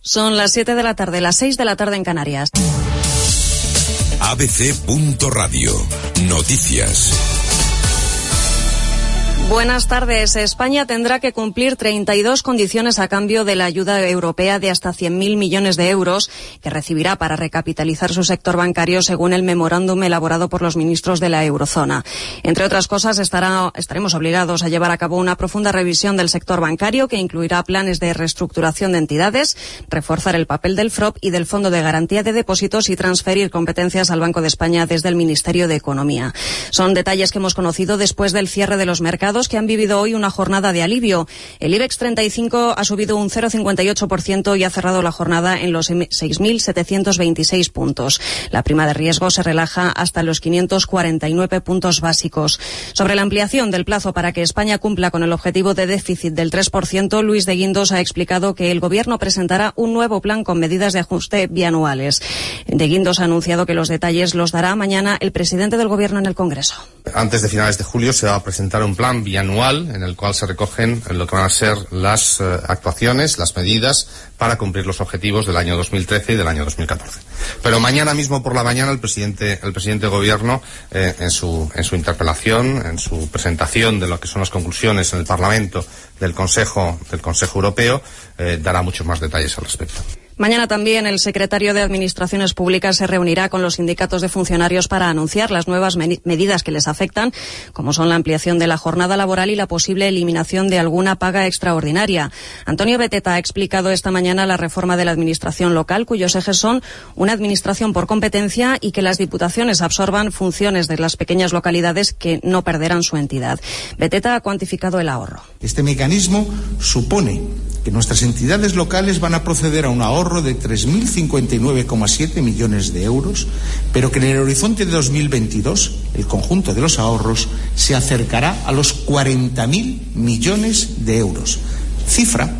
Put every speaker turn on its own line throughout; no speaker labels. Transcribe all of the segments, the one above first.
Son las 7 de la tarde, las 6 de la tarde en Canarias.
abc.radio. Noticias.
Buenas tardes. España tendrá que cumplir 32 condiciones a cambio de la ayuda europea de hasta 100.000 millones de euros que recibirá para recapitalizar su sector bancario según el memorándum elaborado por los ministros de la eurozona. Entre otras cosas, estaremos obligados a llevar a cabo una profunda revisión del sector bancario que incluirá planes de reestructuración de entidades, reforzar el papel del FROP y del Fondo de Garantía de Depósitos y transferir competencias al Banco de España desde el Ministerio de Economía. Son detalles que hemos conocido después del cierre de los mercados que han vivido hoy una jornada de alivio. El IBEX 35 ha subido un 0,58% y ha cerrado la jornada en los 6.726 puntos. La prima de riesgo se relaja hasta los 549 puntos básicos. Sobre la ampliación del plazo para que España cumpla con el objetivo de déficit del 3%, Luis de Guindos ha explicado que el Gobierno presentará un nuevo plan con medidas de ajuste bianuales. De Guindos ha anunciado que los detalles los dará mañana el presidente del Gobierno en el Congreso.
Antes de finales de julio se va a presentar un plan bianual en el cual se recogen lo que van a ser las eh, actuaciones, las medidas para cumplir los objetivos del año 2013 y del año 2014. Pero mañana mismo por la mañana el presidente, el presidente de gobierno eh, en, su, interpelación, en su presentación de lo que son las conclusiones en el Parlamento del Consejo, del Consejo Europeo, eh, dará muchos más detalles al respecto.
Mañana también el secretario de Administraciones Públicas se reunirá con los sindicatos de funcionarios para anunciar las nuevas medidas que les afectan, como son la ampliación de la jornada laboral y la posible eliminación de alguna paga extraordinaria. Antonio Beteta ha explicado esta mañana la reforma de la Administración local, cuyos ejes son una administración por competencia y que las diputaciones absorban funciones de las pequeñas localidades que no perderán su entidad. Beteta ha cuantificado el ahorro.
Este mecanismo supone que nuestras entidades locales van a proceder a un ahorro de 3.059,7 millones de euros, pero que en el horizonte de 2022 el conjunto de los ahorros se acercará a los 40.000 millones de euros, cifra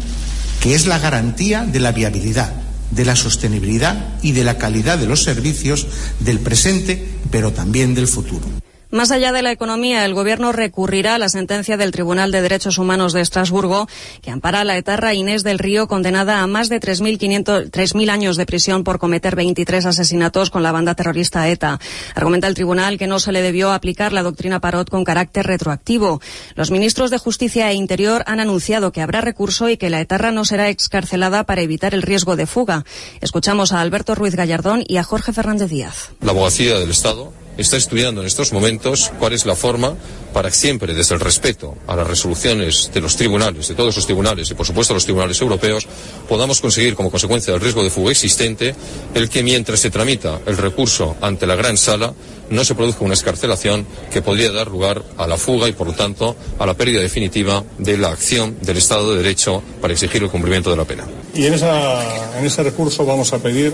que es la garantía de la viabilidad, de la sostenibilidad y de la calidad de los servicios del presente, pero también del futuro.
Más allá de la economía, el Gobierno recurrirá a la sentencia del Tribunal de Derechos Humanos de Estrasburgo que ampara a la etarra Inés del Río, condenada a más de 3.000 años de prisión por cometer 23 asesinatos con la banda terrorista ETA. Argumenta el Tribunal que no se le debió aplicar la doctrina Parot con carácter retroactivo. Los ministros de Justicia e Interior han anunciado que habrá recurso y que la etarra no será excarcelada para evitar el riesgo de fuga. Escuchamos a Alberto Ruiz Gallardón y a Jorge Fernández Díaz.
La abogacía del Estado está estudiando en estos momentos cuál es la forma para siempre, desde el respeto a las resoluciones de los tribunales, de todos los tribunales y por supuesto los tribunales europeos, podamos conseguir como consecuencia del riesgo de fuga existente el que mientras se tramita el recurso ante la gran sala no se produzca una escarcelación que podría dar lugar a la fuga y por lo tanto a la pérdida definitiva de la acción del Estado de Derecho para exigir el cumplimiento de la pena.
Y en, en ese recurso vamos a pedir,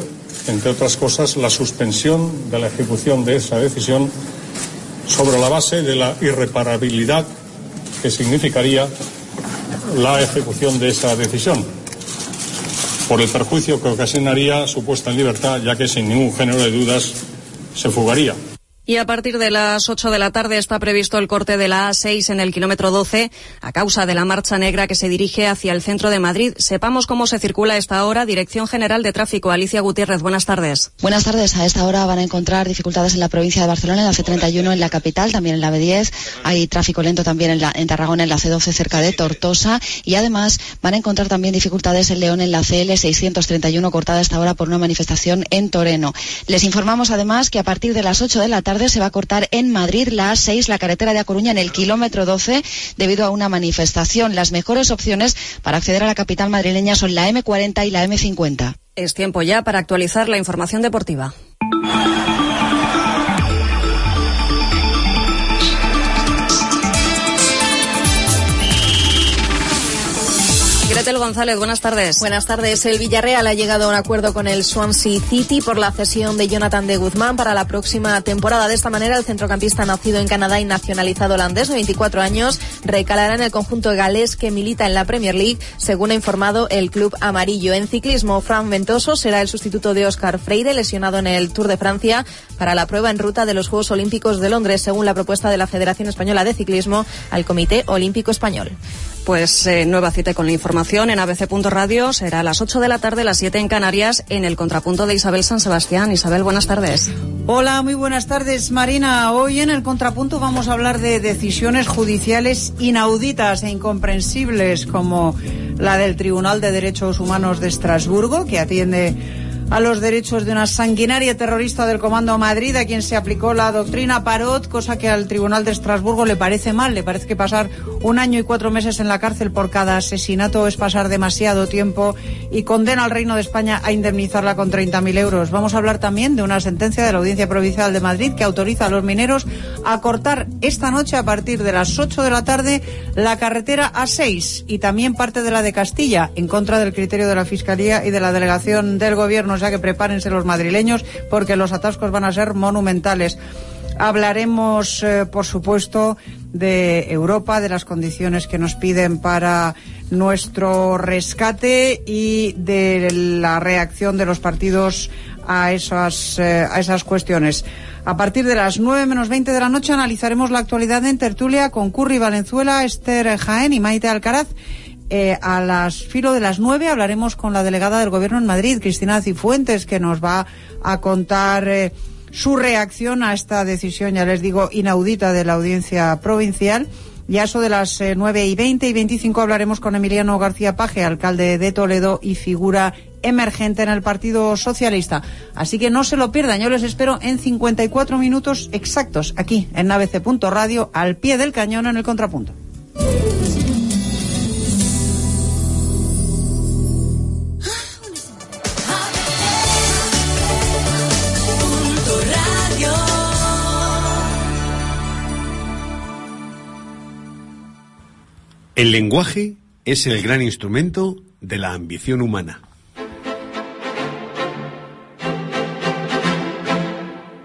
entre otras cosas, la suspensión de la ejecución de esa decisión sobre la base de la irreparabilidad que significaría la ejecución de esa decisión, por el perjuicio que ocasionaría su puesta en libertad, ya que sin ningún género de dudas se fugaría.
Y a partir de las 8 de la tarde está previsto el corte de la A6 en el kilómetro 12 a causa de la marcha negra que se dirige hacia el centro de Madrid. Sepamos cómo se circula a esta hora. Dirección General de Tráfico, Alicia Gutiérrez. Buenas tardes.
Buenas tardes. A esta hora van a encontrar dificultades en la provincia de Barcelona, en la C31 en la capital, también en la B10. Hay tráfico lento también en, la, en Tarragona, en la C12 cerca de Tortosa. Y además van a encontrar también dificultades en León, en la CL 631, cortada a esta hora por una manifestación en Toreno. Les informamos además que a partir de las 8 de la tarde se va a cortar en Madrid la A6, la carretera de A Coruña, en el kilómetro 12, debido a una manifestación. Las mejores opciones para acceder a la capital madrileña son la M40 y la M50.
Es tiempo ya para actualizar la información deportiva. González, buenas tardes.
Buenas tardes. El Villarreal ha llegado a un acuerdo con el Swansea City por la cesión de Jonathan de Guzmán para la próxima temporada. De esta manera, el centrocampista nacido en Canadá y nacionalizado holandés de 24 años recalará en el conjunto galés que milita en la Premier League, según ha informado el club amarillo. En ciclismo, Fran Ventoso será el sustituto de Oscar Freire, lesionado en el Tour de Francia, para la prueba en ruta de los Juegos Olímpicos de Londres, según la propuesta de la Federación Española de Ciclismo al Comité Olímpico Español.
Pues eh, nueva cita con la información en abc.radio será a las 8 de la tarde, las 7 en Canarias, en el contrapunto de Isabel San Sebastián. Isabel, buenas tardes.
Hola, muy buenas tardes, Marina. Hoy en el contrapunto vamos a hablar de decisiones judiciales inauditas e incomprensibles, como la del Tribunal de Derechos Humanos de Estrasburgo, que atiende a los derechos de una sanguinaria terrorista del Comando Madrid, a quien se aplicó la doctrina Parot, cosa que al Tribunal de Estrasburgo le parece mal. Le parece que pasar un año y cuatro meses en la cárcel por cada asesinato es pasar demasiado tiempo y condena al Reino de España a indemnizarla con 30.000 euros. Vamos a hablar también de una sentencia de la Audiencia Provincial de Madrid que autoriza a los mineros a cortar esta noche a partir de las 8 de la tarde la carretera A6 y también parte de la de Castilla, en contra del criterio de la Fiscalía y de la Delegación del Gobierno o sea que prepárense los madrileños porque los atascos van a ser monumentales. Hablaremos, eh, por supuesto, de Europa, de las condiciones que nos piden para nuestro rescate y de la reacción de los partidos a esas, eh, a esas cuestiones. A partir de las 9 menos 20 de la noche analizaremos la actualidad en tertulia con Curry Valenzuela, Esther Jaén y Maite Alcaraz eh, a las filo de las nueve hablaremos con la delegada del Gobierno en Madrid, Cristina Cifuentes, que nos va a contar eh, su reacción a esta decisión, ya les digo, inaudita de la audiencia provincial. Y a eso de las eh, nueve y veinte y veinticinco hablaremos con Emiliano García Paje, alcalde de Toledo y figura emergente en el Partido Socialista. Así que no se lo pierdan. Yo les espero en 54 minutos exactos aquí en navc.radio al pie del cañón en el contrapunto.
El lenguaje es el gran instrumento de la ambición humana.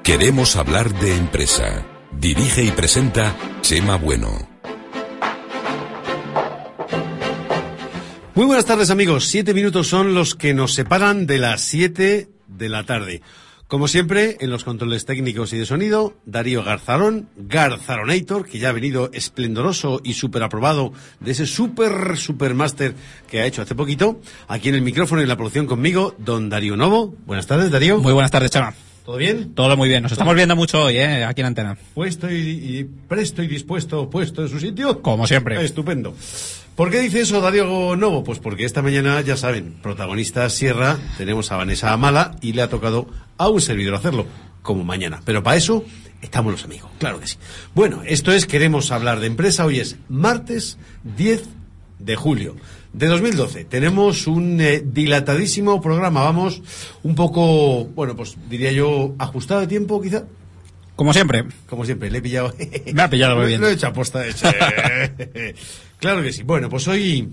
Queremos hablar de empresa. Dirige y presenta Chema Bueno.
Muy buenas tardes amigos. Siete minutos son los que nos separan de las siete de la tarde. Como siempre, en los controles técnicos y de sonido, Darío Garzarón, Garzaronator, que ya ha venido esplendoroso y súper aprobado de ese súper, super máster que ha hecho hace poquito. Aquí en el micrófono y en la producción conmigo, don Darío Novo. Buenas tardes, Darío.
Muy buenas tardes, Chama.
¿Todo bien?
Todo muy bien. Nos estamos viendo mucho hoy, ¿eh? Aquí en Antena.
Puesto y, y presto y dispuesto, puesto en su sitio.
Como siempre.
Estupendo. ¿Por qué dice eso Darío Novo? Pues porque esta mañana, ya saben, protagonista Sierra, tenemos a Vanessa Amala y le ha tocado a un servidor hacerlo, como mañana. Pero para eso estamos los amigos, claro que sí. Bueno, esto es Queremos hablar de empresa. Hoy es martes 10 de julio de 2012. Tenemos un eh, dilatadísimo programa. Vamos un poco, bueno, pues diría yo, ajustado de tiempo, quizá.
Como siempre.
Como siempre, le he pillado.
Me ha pillado muy bien.
Lo he hecho a posta hecha. claro que sí. Bueno, pues hoy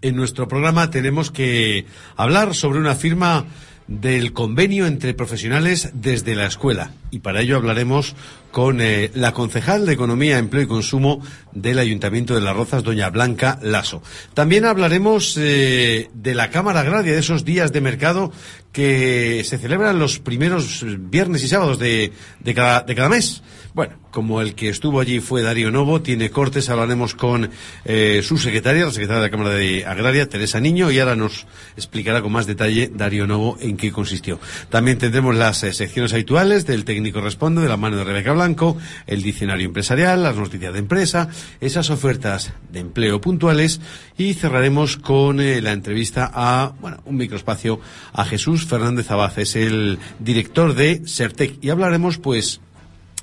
en nuestro programa tenemos que hablar sobre una firma del convenio entre profesionales desde la escuela. Y para ello hablaremos con eh, la concejal de Economía, Empleo y Consumo del Ayuntamiento de Las Rozas, doña Blanca Lasso. También hablaremos eh, de la Cámara Agraria, de esos días de mercado que se celebran los primeros viernes y sábados de, de, cada, de cada mes. Bueno, como el que estuvo allí fue Darío Novo, tiene cortes, hablaremos con eh, su secretaria, la secretaria de la Cámara de Agraria, Teresa Niño, y ahora nos explicará con más detalle Darío Novo en qué consistió. También tendremos las eh, secciones habituales del técnico responde, de la mano de Rebeca Blanco, el diccionario empresarial, las noticias de empresa, esas ofertas de empleo puntuales, y cerraremos con eh, la entrevista a, bueno, un microespacio a Jesús Fernández Abad, es el director de Sertec, y hablaremos, pues,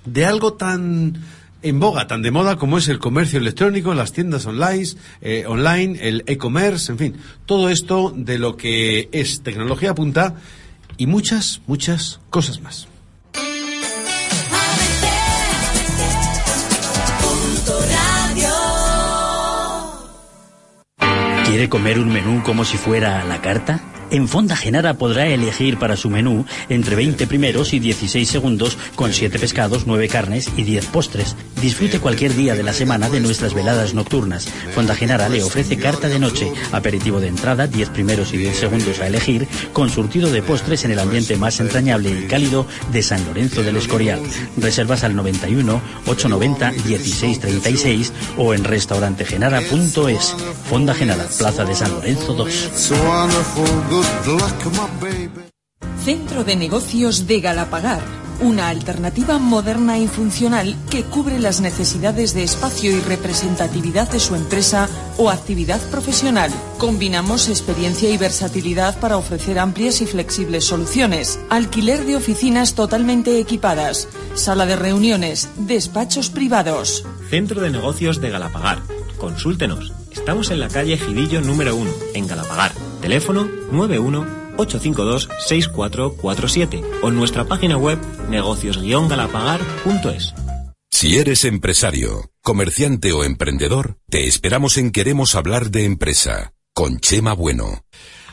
de algo tan en boga, tan de moda como es el comercio electrónico, las tiendas online, eh, online el e-commerce, en fin, todo esto de lo que es tecnología punta y muchas, muchas cosas más.
¿Quiere comer un menú como si fuera la carta? En Fonda Genara podrá elegir para su menú entre 20 primeros y 16 segundos con 7 pescados, 9 carnes y 10 postres. Disfrute cualquier día de la semana de nuestras veladas nocturnas. Fonda Genara le ofrece carta de noche, aperitivo de entrada, 10 primeros y 10 segundos a elegir, con surtido de postres en el ambiente más entrañable y cálido de San Lorenzo del Escorial. Reservas al 91 890 1636 o en restaurantegenara.es. Fonda Genara, Plaza de San Lorenzo 2.
Centro de Negocios de Galapagar, una alternativa moderna y funcional que cubre las necesidades de espacio y representatividad de su empresa o actividad profesional. Combinamos experiencia y versatilidad para ofrecer amplias y flexibles soluciones. Alquiler de oficinas totalmente equipadas, sala de reuniones, despachos privados.
Centro de Negocios de Galapagar. Consúltenos. Estamos en la calle Gidillo número 1, en Galapagar. Teléfono 91-852-6447 o en nuestra página web negocios-galapagar.es.
Si eres empresario, comerciante o emprendedor, te esperamos en Queremos hablar de empresa con Chema Bueno.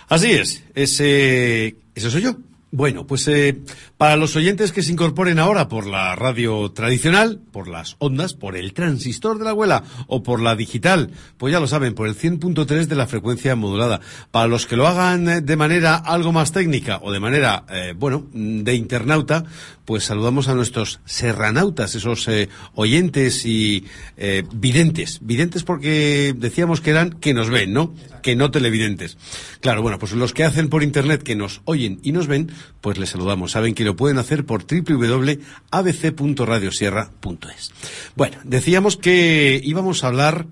Así es, ese, ese soy yo. Bueno, pues eh, para los oyentes que se incorporen ahora por la radio tradicional, por las ondas, por el transistor de la abuela o por la digital, pues ya lo saben, por el 100.3 de la frecuencia modulada. Para los que lo hagan eh, de manera algo más técnica o de manera, eh, bueno, de internauta, pues saludamos a nuestros serranautas, esos eh, oyentes y videntes. Videntes porque decíamos que eran que nos ven, ¿no? Que no televidentes. Claro, bueno, pues los que hacen por internet que nos oyen y nos ven, pues les saludamos. Saben que lo pueden hacer por www.abc.radiosierra.es. Bueno, decíamos que íbamos a hablar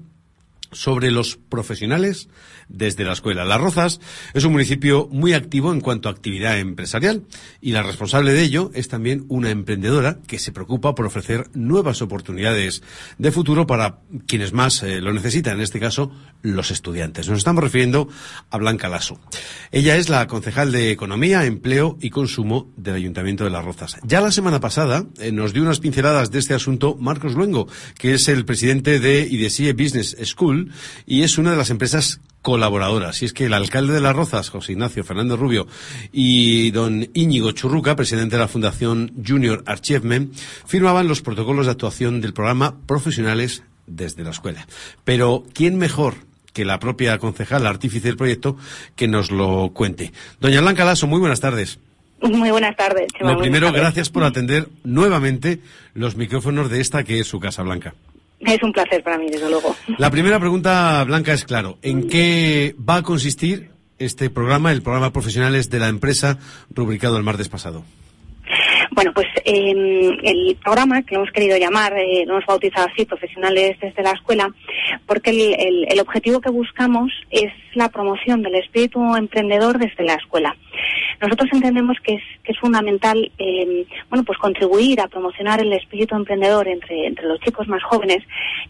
sobre los profesionales desde la escuela. Las Rozas es un municipio muy activo en cuanto a actividad empresarial y la responsable de ello es también una emprendedora que se preocupa por ofrecer nuevas oportunidades de futuro para quienes más eh, lo necesitan, en este caso los estudiantes. Nos estamos refiriendo a Blanca Lasso. Ella es la concejal de Economía, Empleo y Consumo del Ayuntamiento de Las Rozas. Ya la semana pasada eh, nos dio unas pinceladas de este asunto Marcos Luengo, que es el presidente de IDESIE Business School y es una de las empresas colaboradoras. Y es que el alcalde de Las Rozas, José Ignacio Fernández Rubio, y don Íñigo Churruca, presidente de la Fundación Junior Achievement, firmaban los protocolos de actuación del programa Profesionales desde la Escuela. Pero, ¿quién mejor que la propia concejal, artífice del proyecto, que nos lo cuente? Doña Blanca Lasso, muy buenas tardes.
Muy buenas tardes. Chema,
Lo primero,
tardes.
gracias por atender nuevamente los micrófonos de esta que es su Casa Blanca.
Es un placer para mí, desde luego.
La primera pregunta, Blanca, es claro. ¿En qué va a consistir este programa, el programa Profesionales de la empresa, rubricado el martes pasado?
Bueno, pues eh, el programa que hemos querido llamar, eh, lo hemos bautizado así, Profesionales desde la Escuela, porque el, el- el objetivo que buscamos es la promoción del espíritu emprendedor desde la escuela. Nosotros entendemos que es, que es fundamental, eh, bueno, pues contribuir a promocionar el espíritu emprendedor entre, entre los chicos más jóvenes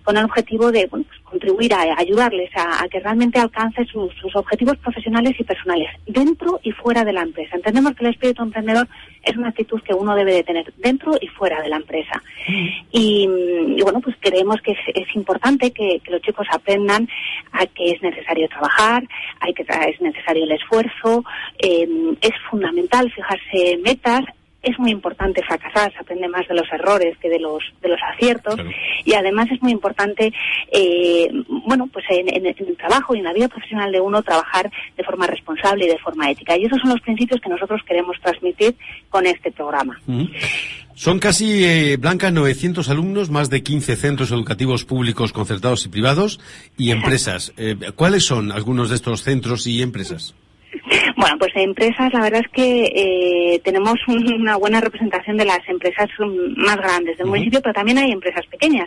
con el objetivo de bueno, pues contribuir a, a ayudarles a, a que realmente alcancen sus, objetivos profesionales y personales, dentro y fuera de la empresa. Entendemos que el espíritu emprendedor es una actitud que uno debe de tener dentro y fuera de la empresa. Y, bueno, pues creemos que es, importante que, los chicos aprendan a que es necesario trabajar, hay que es necesario el esfuerzo, es fundamental fijarse metas. Es muy importante fracasar, se aprende más de los errores que de los de los aciertos y además es muy importante, eh, bueno, pues en, en- en el trabajo y en la vida profesional de uno trabajar de forma responsable y de forma ética. Y esos son los principios que nosotros queremos transmitir con este programa.
Son casi, eh, Blanca, 900 alumnos, más de 15 centros educativos públicos, concertados y privados, y empresas. Eh, ¿Cuáles son algunos de estos centros y empresas?
Bueno, pues empresas, la verdad es que eh, tenemos un- una buena representación de las empresas más grandes del municipio, pero también hay empresas pequeñas.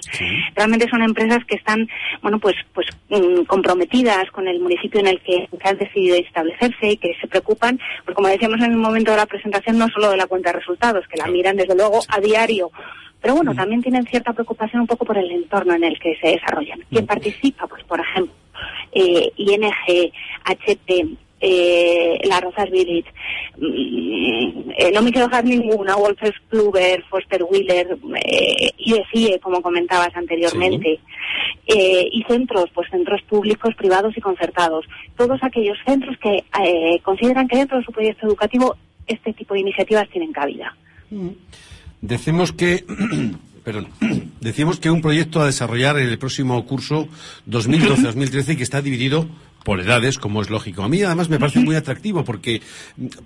Realmente son empresas que están, bueno, pues, pues mm, comprometidas con el municipio en el que, que han decidido establecerse y que se preocupan, pues como decíamos en el momento de la presentación, no solo de la cuenta de resultados, que la miran desde luego a diario. Pero bueno, también tienen cierta preocupación un poco por el entorno en el que se desarrollan. ¿Quién participa? Pues, por ejemplo, eh, ING, HP, eh, La Rozas Village, mm, eh, no me quiero dejar ninguna, Wolfers Kluber, Foster Wheeler, eh, IDCIE, como comentabas anteriormente. eh, y centros, pues centros públicos, privados y concertados. Todos aquellos centros que eh, consideran que dentro de su proyecto educativo este tipo de iniciativas tienen cabida.
Decimos que, perdón, decimos que un proyecto a desarrollar en el próximo curso 2012-2013 y que está dividido por edades, como es lógico. A mí además me parece muy atractivo porque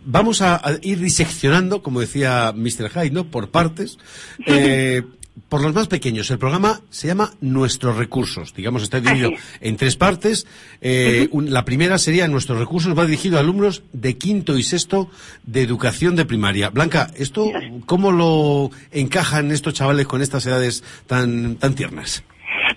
vamos a, a ir diseccionando, como decía Mr. Hyde, ¿no? por partes. Eh, por los más pequeños, el programa se llama Nuestros Recursos. Digamos, está dividido en tres partes. Eh, un- la primera sería Nuestros Recursos, va dirigido a alumnos de quinto y sexto de educación de primaria. Blanca, ¿esto cómo lo encajan estos chavales con estas edades tan, tan tiernas?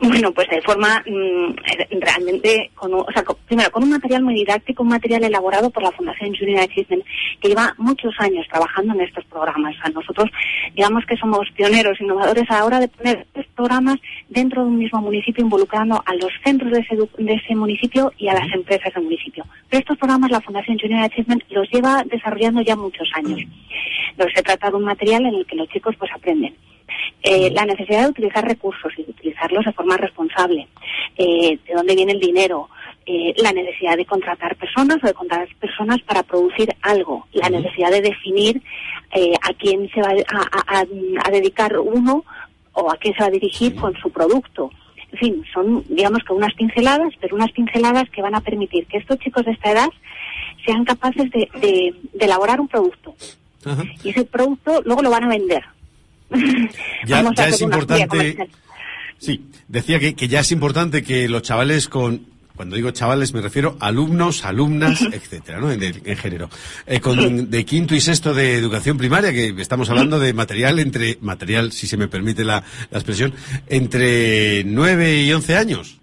Bueno, pues de forma mm, realmente, con, un- o sea, con- primero con un material muy didáctico, un material elaborado por la Fundación Junior Achievement, que lleva muchos años trabajando en estos programas. O sea, nosotros, digamos que somos pioneros, innovadores a la hora de poner estos programas dentro de un mismo municipio, involucrando a los centros de ese, edu- de ese municipio y a las empresas del municipio. Pero estos programas la Fundación Junior Achievement los lleva desarrollando ya muchos años. Entonces, se trata de un material en el que los chicos pues aprenden eh, la necesidad de utilizar recursos y de utilizarlos de forma responsable, eh, de dónde viene el dinero, eh, la necesidad de contratar personas o de contratar personas para producir algo, la necesidad de definir eh, a quién se va a, a- a- a dedicar uno o a quién se va a dirigir con su producto. En fin, son, digamos que unas pinceladas, pero unas pinceladas que van a permitir que estos chicos de esta edad sean capaces de, de- de elaborar un producto. Y ese producto luego lo van a vender.
Ya, es importante. Sí, decía que, que ya es importante que los chavales con. Cuando digo chavales me refiero a alumnos, alumnas, etcétera, ¿no? En, en género. Eh, con, de quinto y sexto de educación primaria, que estamos hablando de material entre, material, si se me permite la, la expresión, entre nueve y once años.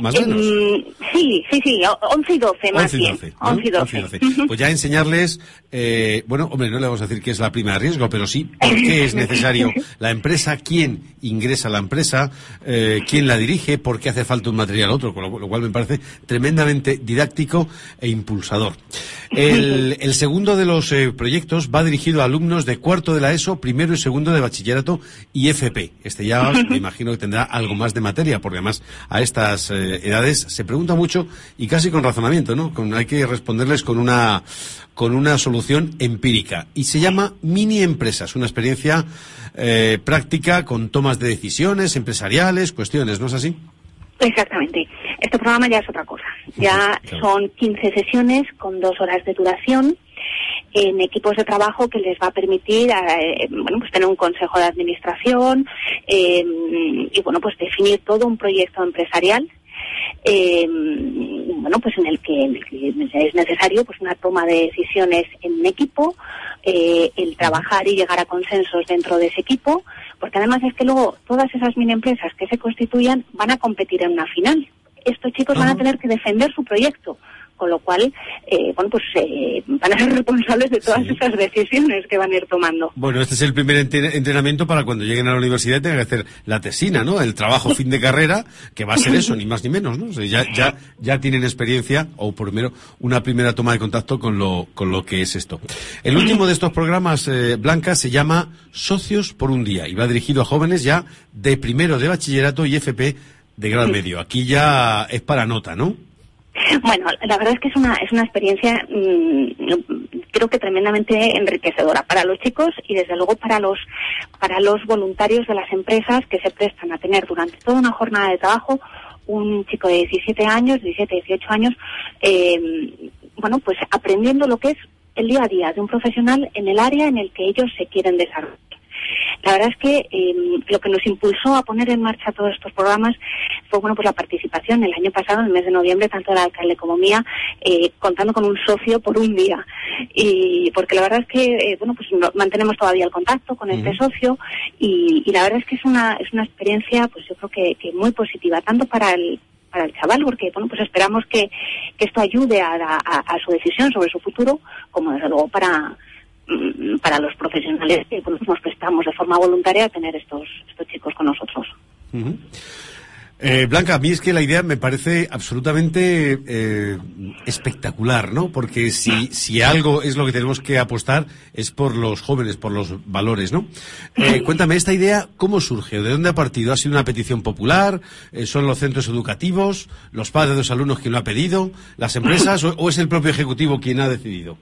Más o menos.
Mm, sí, sí, sí, o- 11 y 12 más
11 y
bien.
12, ¿no?
11 y 12.
11 y 12. Pues ya enseñarles, eh, bueno, hombre, no le vamos a decir que es la prima de riesgo, pero sí por qué es necesario la empresa, quién ingresa a la empresa, eh, quién la dirige, por qué hace falta un material otro, con lo, lo cual me parece tremendamente didáctico e impulsador. El, el segundo de los eh, proyectos va dirigido a alumnos de cuarto de la ESO, primero y segundo de bachillerato y FP. Este ya me imagino que tendrá algo más de materia, porque además a estas eh, edades se pregunta mucho y casi con razonamiento, ¿no? Con- hay que responderles con una con una solución empírica y se llama mini empresas, una experiencia eh, práctica con tomas de decisiones empresariales, cuestiones, ¿no es así?
Exactamente. Este programa ya es otra cosa. Ya son 15 sesiones con dos horas de duración en equipos de trabajo que les va a permitir eh, bueno pues tener un consejo de administración eh, y bueno pues definir todo un proyecto empresarial eh, bueno pues en el que, en el que es necesario pues una toma de decisiones en un equipo eh, el trabajar y llegar a consensos dentro de ese equipo porque además es que luego todas esas mini empresas que se constituyan van a competir en una final. Estos chicos van a tener que defender su proyecto con lo cual, eh, bueno, pues eh, van a ser responsables de todas esas decisiones que van a ir tomando.
Bueno, este es el primer entrenamiento para cuando lleguen a la universidad y tengan que hacer la tesina, ¿no? El trabajo fin de carrera, que va a ser eso, ni más ni menos, ¿no? O sea, ya, ya, ya tienen experiencia, o por primero, una primera toma de contacto con lo, con lo que es esto. El último de estos programas, eh, Blanca, se llama Socios por un Día y va dirigido a jóvenes ya de primero de bachillerato y FP de grado medio. Aquí ya es para nota, ¿no?
Bueno, la verdad es que es una, es una experiencia, mm, creo que tremendamente enriquecedora para los chicos y desde luego para los, para los voluntarios de las empresas que se prestan a tener durante toda una jornada de trabajo un chico de 17 años, 17, 18 años, eh, bueno, pues aprendiendo lo que es el día a día de un profesional en el área en el que ellos se quieren desarrollar. La verdad es que eh, lo que nos impulsó a poner en marcha todos estos programas fue bueno pues la participación el año pasado, en el mes de noviembre, tanto del alcalde como mía, eh, contando con un socio por un día. Y porque la verdad es que eh, bueno pues no- mantenemos todavía el contacto con este socio y, y la verdad es que es una es una experiencia pues yo creo que, que muy positiva tanto para el para el chaval porque bueno pues esperamos que, que esto ayude a, a- a su decisión sobre su futuro como desde luego para para los profesionales que nos prestamos de forma voluntaria a tener estos estos chicos con nosotros.
Eh, Blanca, a mí es que la idea me parece absolutamente eh, espectacular, ¿no? Porque si, si algo es lo que tenemos que apostar es por los jóvenes, por los valores, ¿no? Eh, cuéntame, esta idea, ¿cómo surge? ¿De dónde ha partido? ¿Ha sido una petición popular? Eh, ¿Son los centros educativos? ¿Los padres de los alumnos quien lo ha pedido? ¿Las empresas? ¿O, o es el propio Ejecutivo quien ha decidido?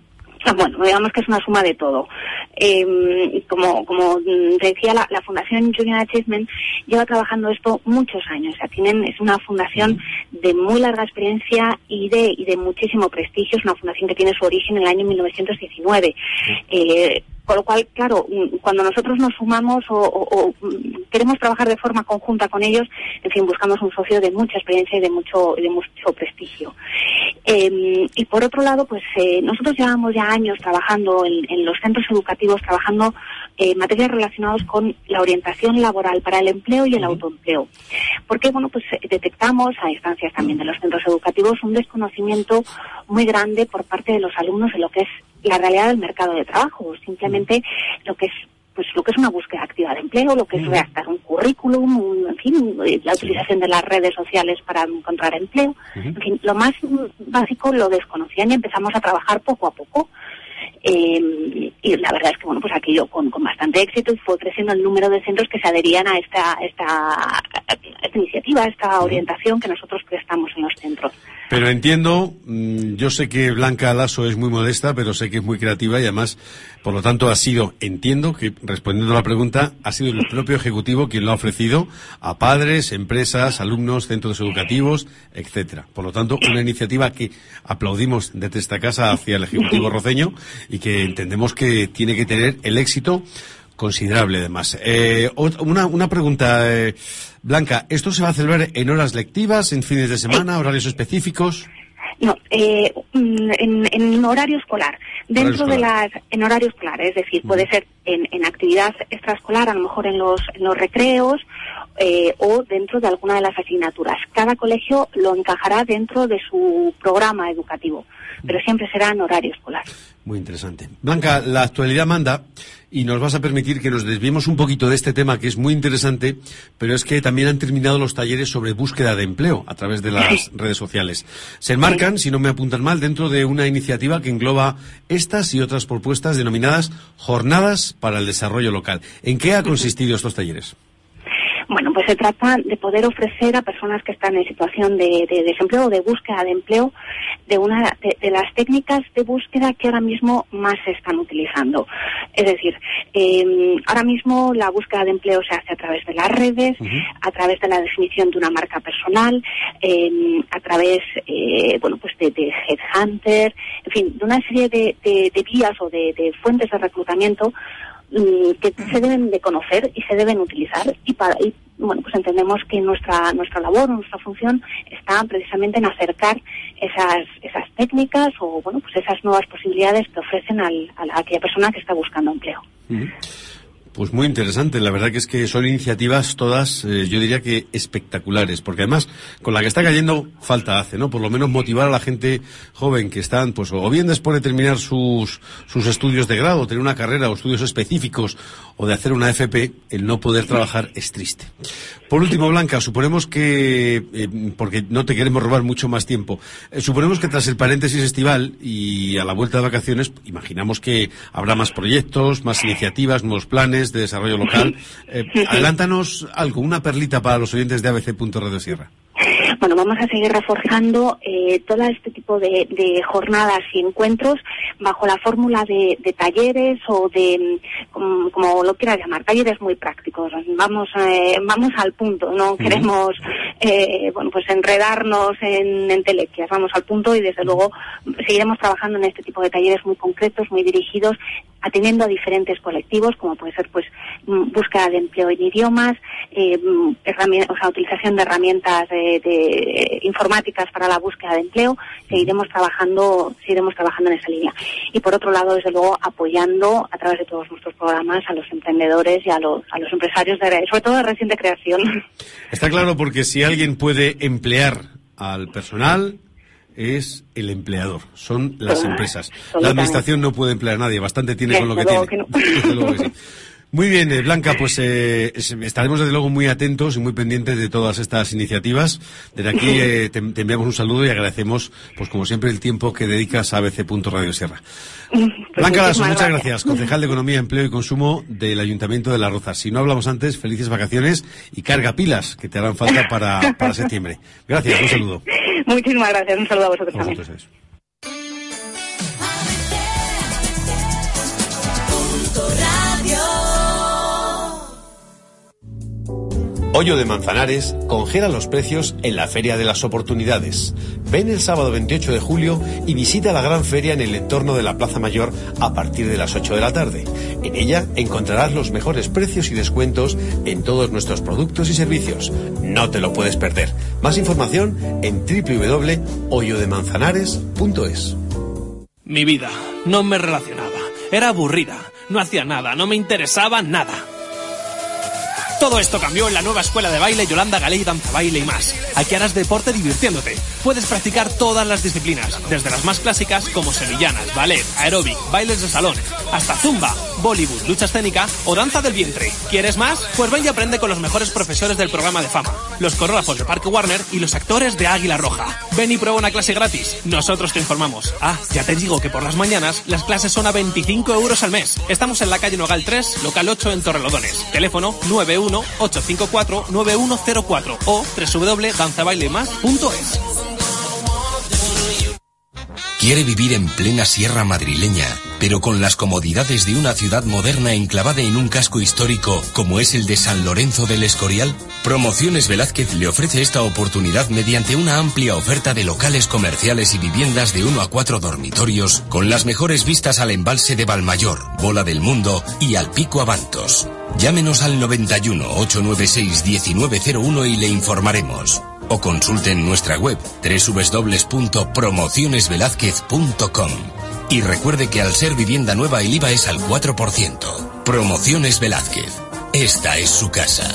Bueno, digamos que es una suma de todo. Eh, como, como decía, la, la Fundación Junior Achievement lleva trabajando esto muchos años. O sea, tienen, es una fundación de muy larga experiencia y de, y de muchísimo prestigio. Es una fundación que tiene su origen en el año 1919. Eh, con lo cual, claro, mm, cuando nosotros nos sumamos o, o- o, mm, queremos trabajar de forma conjunta con ellos, en fin, buscamos un socio de mucha experiencia y de mucho, de mucho prestigio. Eh, y por otro lado, pues eh, nosotros llevamos ya años trabajando en, en los centros educativos, trabajando eh, materias relacionadas con la orientación laboral para el empleo y el autoempleo. Porque, bueno, pues eh, detectamos a instancias también de los centros educativos un desconocimiento muy grande por parte de los alumnos de lo que es la realidad del mercado de trabajo, simplemente lo que es pues lo que es una búsqueda activa de empleo, lo que es redactar un currículum, un- en fin, eh, la utilización de las redes sociales para encontrar empleo. En fin, lo más mm, básico lo desconocían y empezamos a trabajar poco a poco. Eh, y la verdad es que bueno pues aquello con, con bastante éxito y fue creciendo el número de centros que se adherían a esta esta, esta iniciativa, a esta orientación que nosotros prestamos en los centros.
Pero entiendo, mm, yo sé que Blanca Lasso es muy modesta, pero sé que es muy creativa y además, por lo tanto, ha sido, entiendo que, respondiendo a la pregunta, ha sido el propio Ejecutivo quien lo ha ofrecido a padres, empresas, alumnos, centros educativos, etcétera. Por lo tanto, una iniciativa que aplaudimos desde esta casa hacia el Ejecutivo roceño y que entendemos que tiene que tener el éxito considerable además. Eh, una, una pregunta, eh, Blanca, ¿esto se va a celebrar en horas lectivas, en fines de semana, horarios específicos?
No, eh, mm, en, en horario escolar. Dentro de
escolar.
las, en horario escolar, es decir, puede ser en, en actividad extraescolar, a lo mejor en los, en los recreos eh, o dentro de alguna de las asignaturas. Cada colegio lo encajará dentro de su programa educativo, pero siempre será en horario escolar.
Muy interesante. Blanca, la actualidad manda y nos vas a permitir que nos desviemos un poquito de este tema que es muy interesante, pero es que también han terminado los talleres sobre búsqueda de empleo a través de las redes sociales. Se enmarcan, si no me apuntan mal, dentro de una iniciativa que engloba estas y otras propuestas denominadas Jornadas para el Desarrollo Local. ¿En qué ha consistido estos talleres?
Bueno, pues se trata de poder ofrecer a personas que están en situación de, de desempleo o de búsqueda de empleo de una de, de las técnicas de búsqueda que ahora mismo más se están utilizando. Es decir, eh, ahora mismo la búsqueda de empleo se hace a través de las redes, a través de la definición de una marca personal, eh, a través, eh, bueno, pues de, de headhunter, en fin, de una serie de, vías o de, de fuentes de reclutamiento que se deben de conocer y se deben utilizar y para y, bueno pues entendemos que nuestra nuestra labor nuestra función está precisamente en acercar esas esas técnicas o bueno pues esas nuevas posibilidades que ofrecen al, a, la- a aquella persona que está buscando empleo
Pues muy interesante, la verdad que es que son iniciativas todas, eh, yo diría que espectaculares, porque además con la que está cayendo falta hace, ¿no? Por lo menos motivar a la gente joven que están, pues o bien después de terminar sus, sus estudios de grado, tener una carrera o estudios específicos o de hacer una FP, el no poder trabajar es triste. Por último, Blanca, suponemos que, eh, porque no te queremos robar mucho más tiempo, eh, suponemos que tras el paréntesis estival y a la vuelta de vacaciones, imaginamos que habrá más proyectos, más iniciativas, nuevos planes de desarrollo local. Eh, adelántanos algo, una perlita para los oyentes de ABC.Radio Sierra.
Bueno, vamos a seguir reforzando eh, todo este tipo de, de jornadas y encuentros bajo la fórmula de, de talleres o de, mm, como, como lo quieras llamar, talleres muy prácticos. Vamos, eh, vamos al punto, no queremos, eh, bueno, pues enredarnos en, en telequias, vamos al punto y desde luego seguiremos trabajando en este tipo de talleres muy concretos, muy dirigidos, atendiendo a diferentes colectivos, como puede ser pues mm, búsqueda de empleo en idiomas, eh, mm, o sea, utilización de herramientas de, de informáticas para la búsqueda de empleo, seguiremos trabajando, seguiremos trabajando en esa línea. Y por otro lado, desde luego, apoyando a través de todos nuestros programas a los emprendedores y a los, a los empresarios, de, sobre todo de reciente creación.
Está claro porque si alguien puede emplear al personal, es el empleador, son las empresas. La administración no puede emplear a nadie, bastante tiene con lo que tiene.
luego que no.
Desde luego que sí. Muy bien, eh, Blanca, pues eh, es- estaremos desde luego muy atentos y muy pendientes de todas estas iniciativas. Desde aquí eh, te, te enviamos un saludo y agradecemos, pues como siempre, el tiempo que dedicas a ABC. Radio Sierra. Blanca Lasso,
muchísimas
muchas
gracias.
concejal de Economía, Empleo y Consumo del Ayuntamiento de Las Rozas. Si no hablamos antes, felices vacaciones y carga pilas que te harán falta para, para septiembre. Gracias, un saludo.
Muchísimas gracias. Un saludo a vosotros
A
también.
vosotros, eso. Hoyo de Manzanares congela los precios en la Feria de las Oportunidades. Ven el sábado 28 de julio y visita la gran feria en el entorno de la Plaza Mayor a partir de las 8 de la tarde. En ella encontrarás los mejores precios y descuentos en todos nuestros productos y servicios. No te lo puedes perder. Más información en www.hoyodemanzanares.es.
Mi vida. No me relacionaba. Era aburrida. No hacía nada. No me interesaba nada. Todo esto cambió en la nueva escuela de baile Yolanda Galey Danza Baile y más. Aquí harás deporte divirtiéndote. Puedes practicar todas las disciplinas, desde las más clásicas como sevillanas, ballet, aeróbic, bailes de salón, hasta zumba, Bollywood, lucha escénica o danza del vientre. ¿Quieres más? Pues ven y aprende con los mejores profesores del programa de fama, los coreógrafos de Parque Warner y los actores de Águila Roja. Ven y prueba una clase gratis. Nosotros te informamos. Ah, ya te digo que por las mañanas las clases son a 25 euros al mes. Estamos en la calle Nogal 3, local 8 en Torrelodones. Teléfono 91-854-9104 o www.danzabailemas.es.
Quiere vivir en plena sierra madrileña, pero con las comodidades de una ciudad moderna enclavada en un casco histórico como es el de San Lorenzo del Escorial? Promociones Velázquez le ofrece esta oportunidad mediante una amplia oferta de locales comerciales y viviendas de 1 a 4 dormitorios con las mejores vistas al embalse de Valmayor, Bola del Mundo y al Pico Avantos. Llámenos al 91 896 1901 y le informaremos. O consulte en nuestra web www.promocionesvelázquez.com. Y recuerde que al ser vivienda nueva el IVA es al 4%. Promociones Velázquez. Esta es su casa.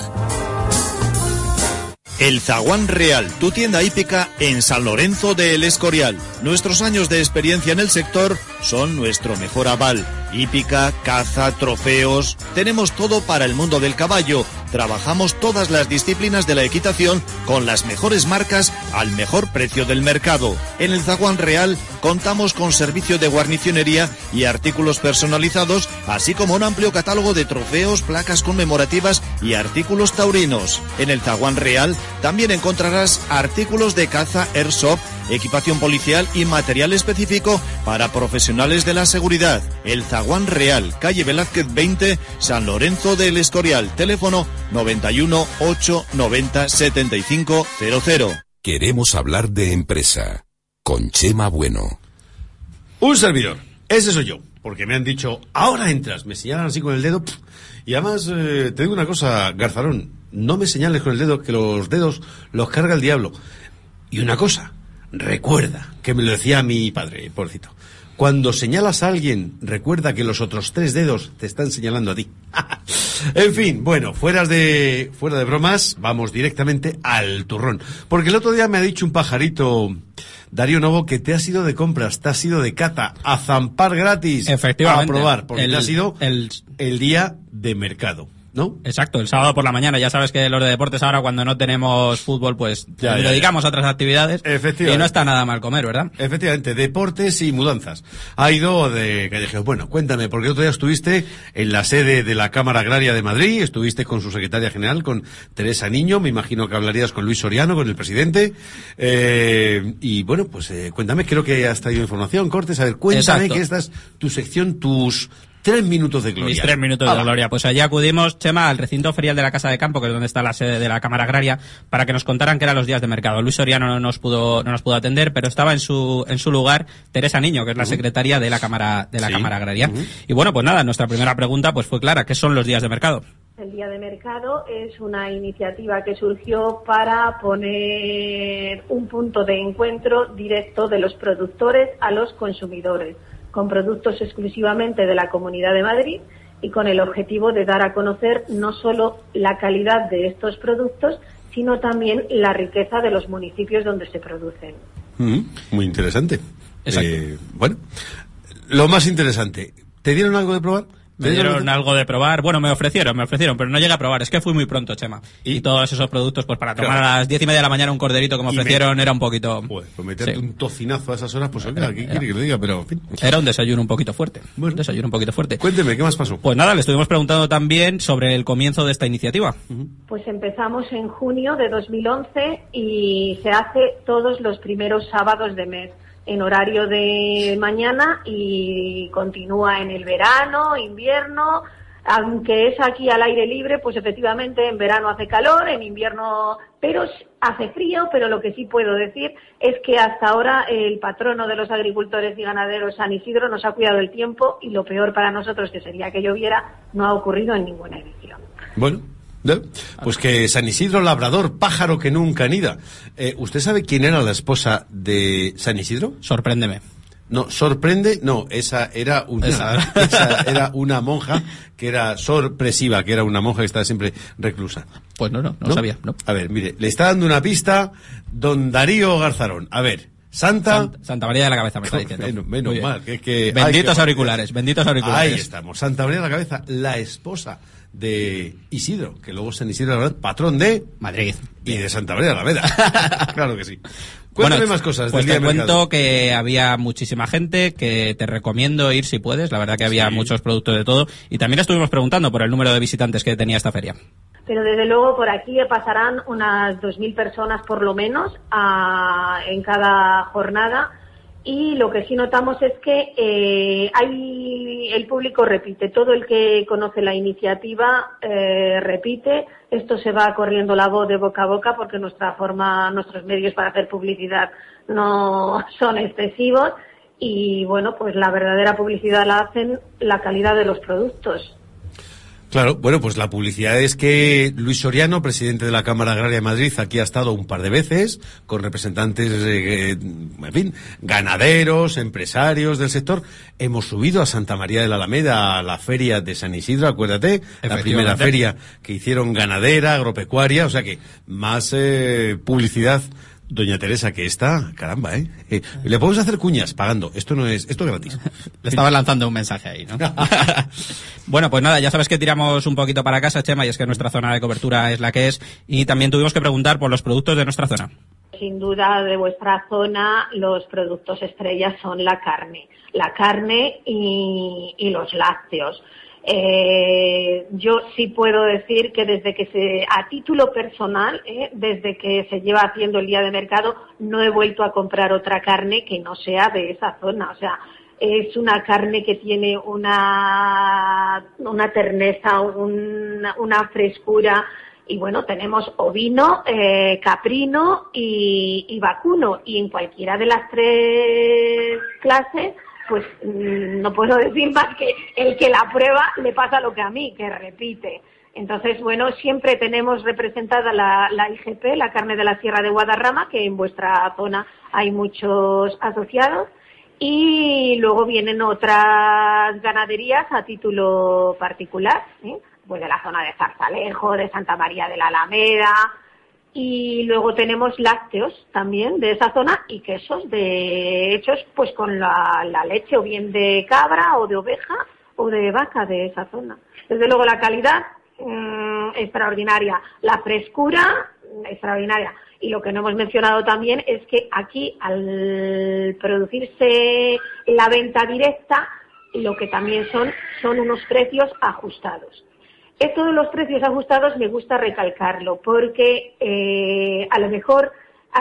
El Zaguán Real, tu tienda hípica en San Lorenzo de El Escorial. Nuestros años de experiencia en el sector son nuestro mejor aval. Hípica, caza, trofeos. Tenemos todo para el mundo del caballo. Trabajamos todas las disciplinas de la equitación con las mejores marcas al mejor precio del mercado. En el Zaguán Real contamos con servicio de guarnicionería y artículos personalizados, así como un amplio catálogo de trofeos, placas conmemorativas y artículos taurinos. En el Zaguán Real también encontrarás artículos de caza airsoft, equipación policial y material específico para profesionales de la seguridad. El Zaguán Real, calle Velázquez 20, San Lorenzo del Escorial. Teléfono 91 890 75 00.
Queremos hablar de empresa. Con Chema Bueno.
Un servidor. Ese soy yo. Porque me han dicho, ahora entras. Me señalan así con el dedo. Y además, eh, te digo una cosa, Garzarón. No me señales con el dedo, que los dedos los carga el diablo. Y una cosa, recuerda, que me lo decía mi padre, pobrecito. Cuando señalas a alguien, recuerda que los otros tres dedos te están señalando a ti. en fin, bueno, fuera de, fuera de bromas, vamos directamente al turrón. Porque el otro día me ha dicho un pajarito, Darío Novo, que te has ido de compras, te has ido de cata, a zampar gratis.
Efectivamente.
A probar, porque
El-
te has ido
el-
el día de mercado. ¿No?
Exacto, el sábado por la mañana. Ya sabes que los de deportes ahora cuando no tenemos fútbol pues
Ya,
nos
ya,
dedicamos a otras actividades.
Efectivamente.
Y no está nada mal comer, ¿verdad?
Efectivamente, deportes y mudanzas. Ha ido de callejeros. Bueno, cuéntame, porque otro día estuviste en la sede de la Cámara Agraria de Madrid, estuviste con su secretaria general, con Teresa Niño, me imagino que hablarías con Luis Soriano, con el presidente. Eh, y bueno, pues eh, cuéntame, creo que has traído información, Cortes. A ver, cuéntame
Exacto.
que esta es tu sección, tus tres minutos de gloria.
Mis tres minutos de gloria. Pues allí acudimos, Chema, al recinto ferial de la Casa de Campo, que es donde está la sede de la Cámara Agraria, para que nos contaran qué eran los días de mercado. Luis Soriano no nos pudo, no nos pudo atender, pero estaba en su, en su lugar Teresa Niño, que es la secretaria de la Cámara, de la
Sí.
Cámara Agraria. Y bueno, pues nada, nuestra primera pregunta pues fue clara, ¿qué son los días de mercado?
El Día de Mercado es una iniciativa que surgió para poner un punto de encuentro directo de los productores a los consumidores, con productos exclusivamente de la Comunidad de Madrid y con el objetivo de dar a conocer no solo la calidad de estos productos, sino también la riqueza de los municipios donde se producen.
Mm, muy interesante. Eh, bueno, lo más interesante, ¿te dieron algo de probar?
Me dieron algo de probar. Bueno, me ofrecieron, me ofrecieron, pero no llegué a probar. Es que fui muy pronto, Chema. Y, todos esos productos, pues para tomar
Claro.
a las diez y media de la mañana un corderito que me
Y me-
ofrecieron era un poquito...
Pues meterte
Sí.
un tocinazo a esas horas, pues oiga, ¿qué quiere que le diga? Pero, en fin.
Era un desayuno un poquito fuerte. Un desayuno un poquito fuerte.
Cuénteme, ¿qué más pasó?
Pues nada, le estuvimos preguntando también sobre el comienzo de esta iniciativa.
Pues empezamos en junio de 2011 y se hace todos los primeros sábados de mes en horario de mañana y continúa en el verano, invierno, aunque es aquí al aire libre, pues efectivamente en verano hace calor, en invierno, pero hace frío, pero lo que sí puedo decir es que hasta ahora el patrono de los agricultores y ganaderos San Isidro nos ha cuidado el tiempo y lo peor para nosotros, que sería que lloviera, no ha ocurrido en ninguna edición.
Bueno, ¿no? pues que San Isidro Labrador, pájaro que nunca anida. Eh, ¿Usted sabe quién era la esposa de San Isidro?
Sorpréndeme.
No, sorprende, no, esa era una,
Esa.
esa era una monja que era sorpresiva, que era una monja que estaba siempre reclusa.
Pues no, no, no, sabía. No.
A ver, mire, le está dando una pista don Darío Garzarón. A ver, Santa...
Santa, Santa María de la Cabeza me está diciendo.
Menos, mal, que que...
Benditos
ay,
auriculares, benditos auriculares.
Ahí estamos, Santa María de la Cabeza, la esposa de Isidro, que luego San Isidro, la verdad, patrón de...
Madrid.
Y de Santa María de la Veda. claro que sí. Cuéntame
Bueno,
más cosas
Pues
del
te
día de mercado.
cuento que había muchísima gente, que te recomiendo ir si puedes. La verdad que había
Sí.
muchos productos de todo. Y también estuvimos preguntando por el número de visitantes que tenía esta feria.
Pero desde luego por aquí pasarán unas 2.000 personas por lo menos a- en cada jornada y lo que sí notamos es que eh, hay el público repite, todo el que conoce la iniciativa eh, repite, esto se va corriendo la voz de boca a boca porque nuestra forma, nuestros medios para hacer publicidad no son excesivos y bueno, pues la verdadera publicidad la hacen la calidad de los productos.
Claro, bueno, pues la publicidad es que Luis Soriano, presidente de la Cámara Agraria de Madrid, aquí ha estado un par de veces con representantes, eh, en fin, ganaderos, empresarios del sector. Hemos subido a Santa María de la Alameda a la feria de San Isidro, acuérdate, la primera feria que hicieron ganadera, agropecuaria, o sea que más eh, publicidad. Doña Teresa, que está, caramba, ¿eh? Eh, Le podemos hacer cuñas pagando. Esto no es, esto es gratis.
Le estaba lanzando un mensaje ahí, ¿no? bueno, pues nada, ya sabes que tiramos un poquito para casa, Chema, y es que nuestra zona de cobertura es la que es. Y también tuvimos que preguntar por los productos de nuestra zona.
Sin duda, de vuestra zona, los productos estrellas son la carne. La carne y, y los lácteos. Eh, yo sí puedo decir que desde que se, a título personal, eh, desde que se lleva haciendo el día de mercado, no he vuelto a comprar otra carne que no sea de esa zona. O sea, es una carne que tiene una, una terneza, una, una frescura. Y bueno, tenemos ovino, eh, caprino y, y vacuno. Y en cualquiera de las tres clases, pues mm, no puedo decir más que el que la prueba le pasa lo que a mí, que repite. Entonces, bueno, siempre tenemos representada la, la IGP, la carne de la Sierra de Guadarrama, que en vuestra zona hay muchos asociados. Y luego vienen otras ganaderías a título particular, ¿eh? pues de la zona de Zarzalejo, de Santa María de la Alameda. Y luego tenemos lácteos también de esa zona y quesos de hechos pues con la, la leche o bien de cabra o de oveja o de vaca de esa zona. Desde luego la calidad mm, extraordinaria, la frescura mm, extraordinaria. Y lo que no hemos mencionado también es que aquí al producirse la venta directa, lo que también son son unos precios ajustados. Esto de los precios ajustados me gusta recalcarlo porque eh, a lo mejor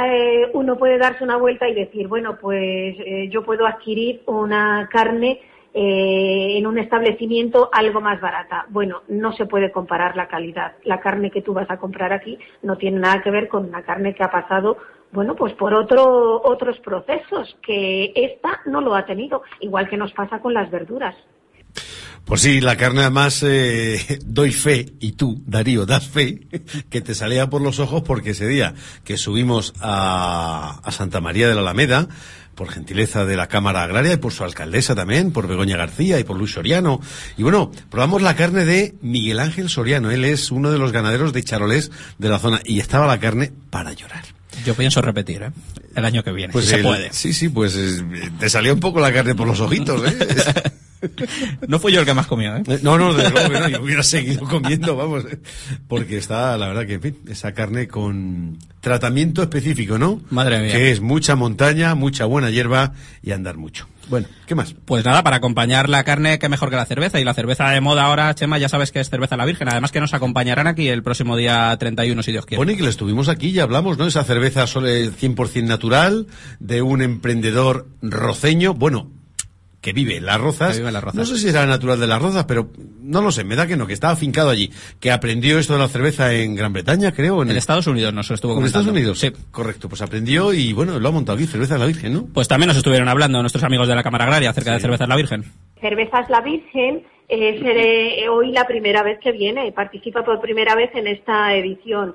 eh, uno puede darse una vuelta y decir, bueno, pues eh, yo puedo adquirir una carne eh, en un establecimiento algo más barata. Bueno, no se puede comparar la calidad. La carne que tú vas a comprar aquí no tiene nada que ver con una carne que ha pasado, bueno, pues por otro, otros procesos que esta no lo ha tenido, igual que nos pasa con las verduras.
Pues sí, la carne además eh, doy fe, y tú, Darío, das fe, que te salía por los ojos porque ese día que subimos a, a Santa María de la Alameda, por gentileza de la Cámara Agraria y por su alcaldesa también, por Begoña García y por Luis Soriano. Y bueno, probamos la carne de Miguel Ángel Soriano. Él es uno de los ganaderos de charolés de la zona y estaba la carne para llorar.
Yo pienso repetir, ¿eh? El año que viene,
Pues
si se puede.
Sí, sí, pues eh, te salió un poco la carne por los ojitos, ¿eh?
No fui yo el que más comió, ¿eh?
No, no, desde luego que no, yo hubiera seguido comiendo, vamos, eh, porque está, la verdad que, en fin, esa carne con tratamiento específico, ¿no?
Madre mía.
Que es mucha montaña, mucha buena hierba y andar mucho. Bueno, ¿qué más?
Pues nada, para acompañar la carne, qué mejor que la cerveza. Y la cerveza de moda ahora, Chema, ya sabes que es cerveza la Virgen. Además que nos acompañarán aquí el próximo día 31, si Dios quiere.
Bueno, y que estuvimos aquí, ya hablamos, ¿no? Esa cerveza solo 100% natural, de un emprendedor roceño, bueno, que vive en Las Rozas.
Que vive en Las Rozas.
No sé si era natural de Las Rozas, pero no lo sé, me da que no, que estaba afincado allí, que aprendió esto de la cerveza en Gran Bretaña, creo. En,
En Estados Unidos nos lo estuvo
¿En Estados. Unidos? Sí. Correcto, pues aprendió y bueno, lo ha montado aquí, cerveza de la Virgen, ¿no?
Pues también nos estuvieron hablando nuestros amigos de la Cámara Agraria acerca de cervezas la Virgen.
Cervezas La Virgen es eh, hoy la primera vez que viene, participa por primera vez en esta edición.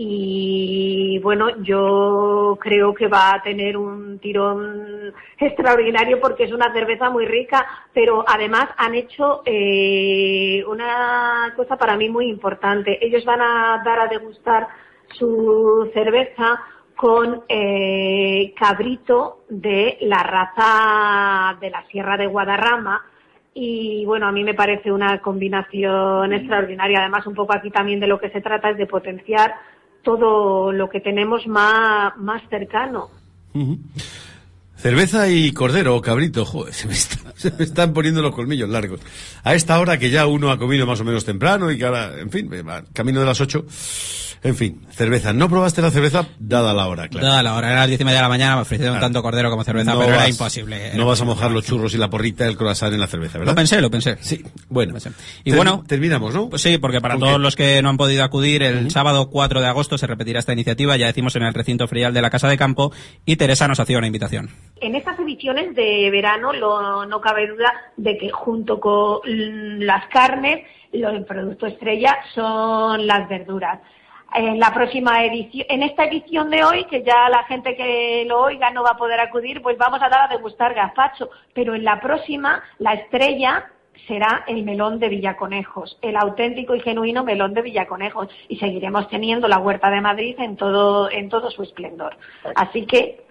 Y bueno, yo creo que va a tener un tirón extraordinario porque es una cerveza muy rica, pero además han hecho eh, una cosa para mí muy importante. Ellos van a dar a degustar su cerveza con eh, cabrito de la raza de la Sierra de Guadarrama. Y bueno, a mí me parece una combinación extraordinaria. Además, un poco aquí también de lo que se trata es de potenciar todo lo que tenemos más, más cercano.
Cerveza y cordero o cabrito, joder, se me, está- se me están poniendo los colmillos largos. A esta hora que ya uno ha comido más o menos temprano y que ahora, en fin, va, camino de las ocho. En fin, cerveza. ¿No probaste la cerveza dada la hora, claro?
Dada la hora, era las diez y media de la mañana, me ofrecieron
Claro.
tanto cordero como cerveza,
No
pero era imposible.
No vas a mojar los churros y la porrita del croissant en la cerveza, ¿verdad?
Lo pensé, lo pensé.
Sí, bueno.
Y
Ter-
bueno,
terminamos, ¿no?
Pues sí, porque para
¿Con
todos los que no han podido acudir, el sábado 4 de agosto se repetirá esta iniciativa, ya decimos en el recinto ferial de la Casa de Campo, y Teresa nos hacía una invitación.
En estas ediciones de verano lo- no cabe duda de que junto con las carnes, el producto estrella son las verduras. En la próxima edición, en esta edición de hoy, que ya la gente que lo oiga no va a poder acudir, pues vamos a dar a degustar gazpacho. Pero en la próxima, la estrella será el melón de Villaconejos, el auténtico y genuino melón de Villaconejos. Y seguiremos teniendo la huerta de Madrid en todo, en todo su esplendor. Así que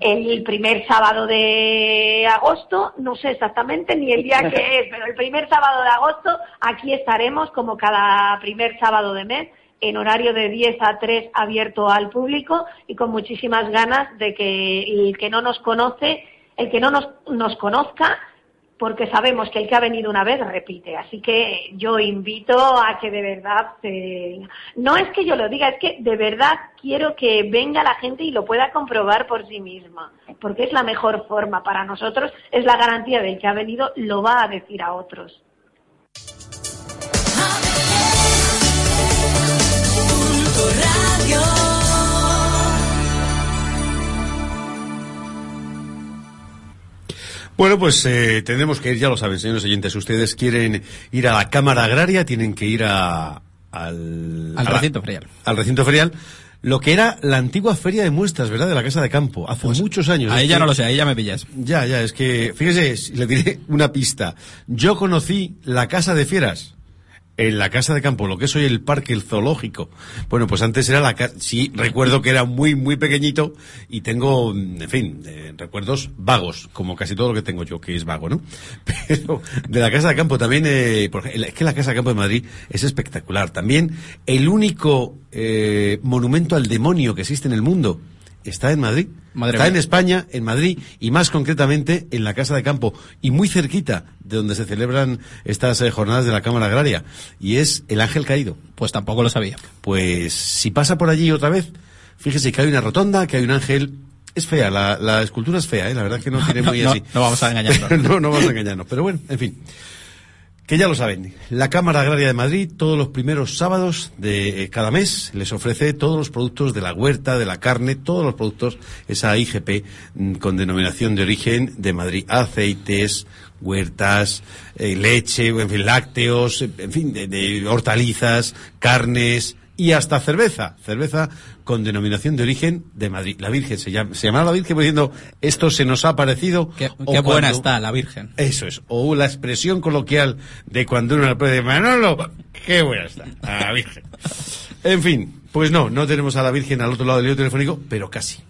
el primer sábado de agosto, no sé exactamente ni el día que es, pero el primer sábado de agosto aquí estaremos como cada primer sábado de mes en horario de 10 a 3 abierto al público y con muchísimas ganas de que el que no nos conoce, el que no nos, nos conozca, porque sabemos que el que ha venido una vez repite. Así que yo invito a que de verdad, se- no es que yo lo diga, es que de verdad quiero que venga la gente y lo pueda comprobar por sí misma, porque es la mejor forma para nosotros, es la garantía del que ha venido, lo va a decir a otros.
Bueno, pues eh, tendremos que ir, ya lo saben, señores oyentes, si ustedes quieren ir a la Cámara Agraria, tienen que ir a, al,
Al
a la-
recinto ferial.
Al recinto ferial. Lo que era la antigua feria de muestras, ¿verdad? De la Casa de Campo, hace muchos años.
Ahí ya
que-
no lo sé, ahí ya me pillas.
Ya, ya, es que, fíjese, le diré una pista. Yo conocí la Casa de Fieras en la Casa de Campo, lo que es hoy el Parque, el Zoológico. Bueno, pues antes era la casa, sí, recuerdo que era muy, muy pequeñito y tengo, mm, en fin, eh, recuerdos vagos, como casi todo lo que tengo yo, que es vago, ¿no? Pero de la Casa de Campo también, eh, por ej- es que la Casa de Campo de Madrid es espectacular. También el único eh, monumento al demonio que existe en el mundo está en Madrid.
Madre
está
mía.
en España, en Madrid y más concretamente en la Casa de Campo y muy cerquita de donde se celebran estas eh, jornadas de la Cámara Agraria y es el Ángel Caído.
Pues tampoco lo sabía.
Pues si pasa por allí otra vez, fíjese que hay una rotonda, que hay un ángel. Es fea, la, la escultura es fea, ¿eh? la verdad que no tiene
No,
muy
no,
así.
no vamos a engañarnos.
no, no vamos a engañarnos. Pero bueno, en fin. Que ya lo saben, la Cámara Agraria de Madrid todos los primeros sábados de eh, cada mes les ofrece todos los productos de la huerta, de la carne, todos los productos, esa IGP mm, con denominación de origen de Madrid, aceites, huertas, eh, leche, en fin, lácteos, en fin, de hortalizas, carnes y hasta cerveza, cerveza con denominación de origen de Madrid. La Virgen se llama, se llama la Virgen diciendo esto se nos ha parecido.
Qué, buena está la Virgen.
eso es. O la expresión coloquial de cuando uno le puede Manolo, qué buena está. La Virgen. En fin, pues no, no tenemos a la Virgen al otro lado del hilo telefónico, pero casi.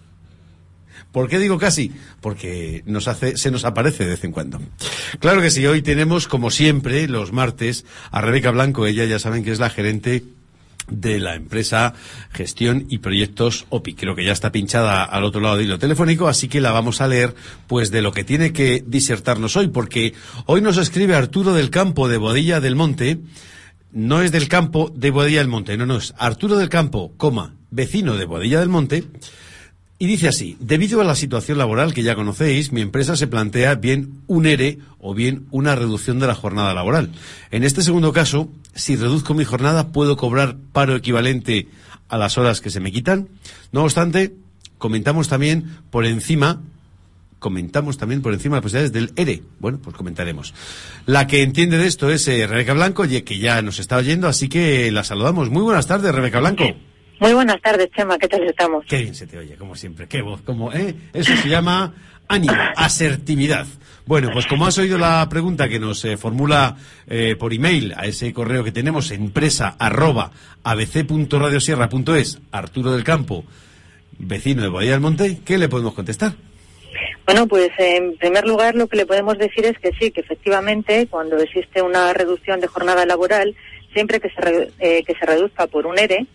¿Por qué digo casi? Porque nos hace, se nos aparece de vez en cuando. Claro que sí, hoy tenemos, como siempre, los martes, a Rebeca Blanco. Ella ya saben que es la gerente de la empresa Gestión y Proyectos OPI. Creo que ya está pinchada al otro lado del hilo telefónico, así que la vamos a leer pues de lo que tiene que disertarnos hoy, porque hoy nos escribe Arturo del Campo de Bodilla del Monte, no es del campo de Bodilla del Monte, no, no, es Arturo del Campo, coma, vecino de Bodilla del Monte, y dice así, debido a la situación laboral que ya conocéis, mi empresa se plantea bien un ERE o bien una reducción de la jornada laboral. En este segundo caso, si reduzco mi jornada, ¿puedo cobrar paro equivalente a las horas que se me quitan? No obstante, comentamos también por encima comentamos también por encima las posibilidades del ERE. Bueno, pues comentaremos. La que entiende de esto es eh, Rebeca Blanco, que ya nos está oyendo, así que la saludamos. Muy buenas tardes, Rebeca Blanco.
Muy buenas tardes, Chema, ¿qué tal estamos?
Qué bien se te oye, como siempre, qué voz, como, ¿eh? Eso se llama ánimo, asertividad. Bueno, pues como has oído la pregunta que nos eh, formula eh, por email a ese correo que tenemos, empresa arroba abc.radiosierra.es, Arturo del Campo, vecino de Boadilla del Monte, ¿qué le podemos contestar?
Bueno, pues en primer lugar lo que le podemos decir es que sí, que efectivamente cuando existe una reducción de jornada laboral, siempre que se, re- eh, que se reduzca por un ERE,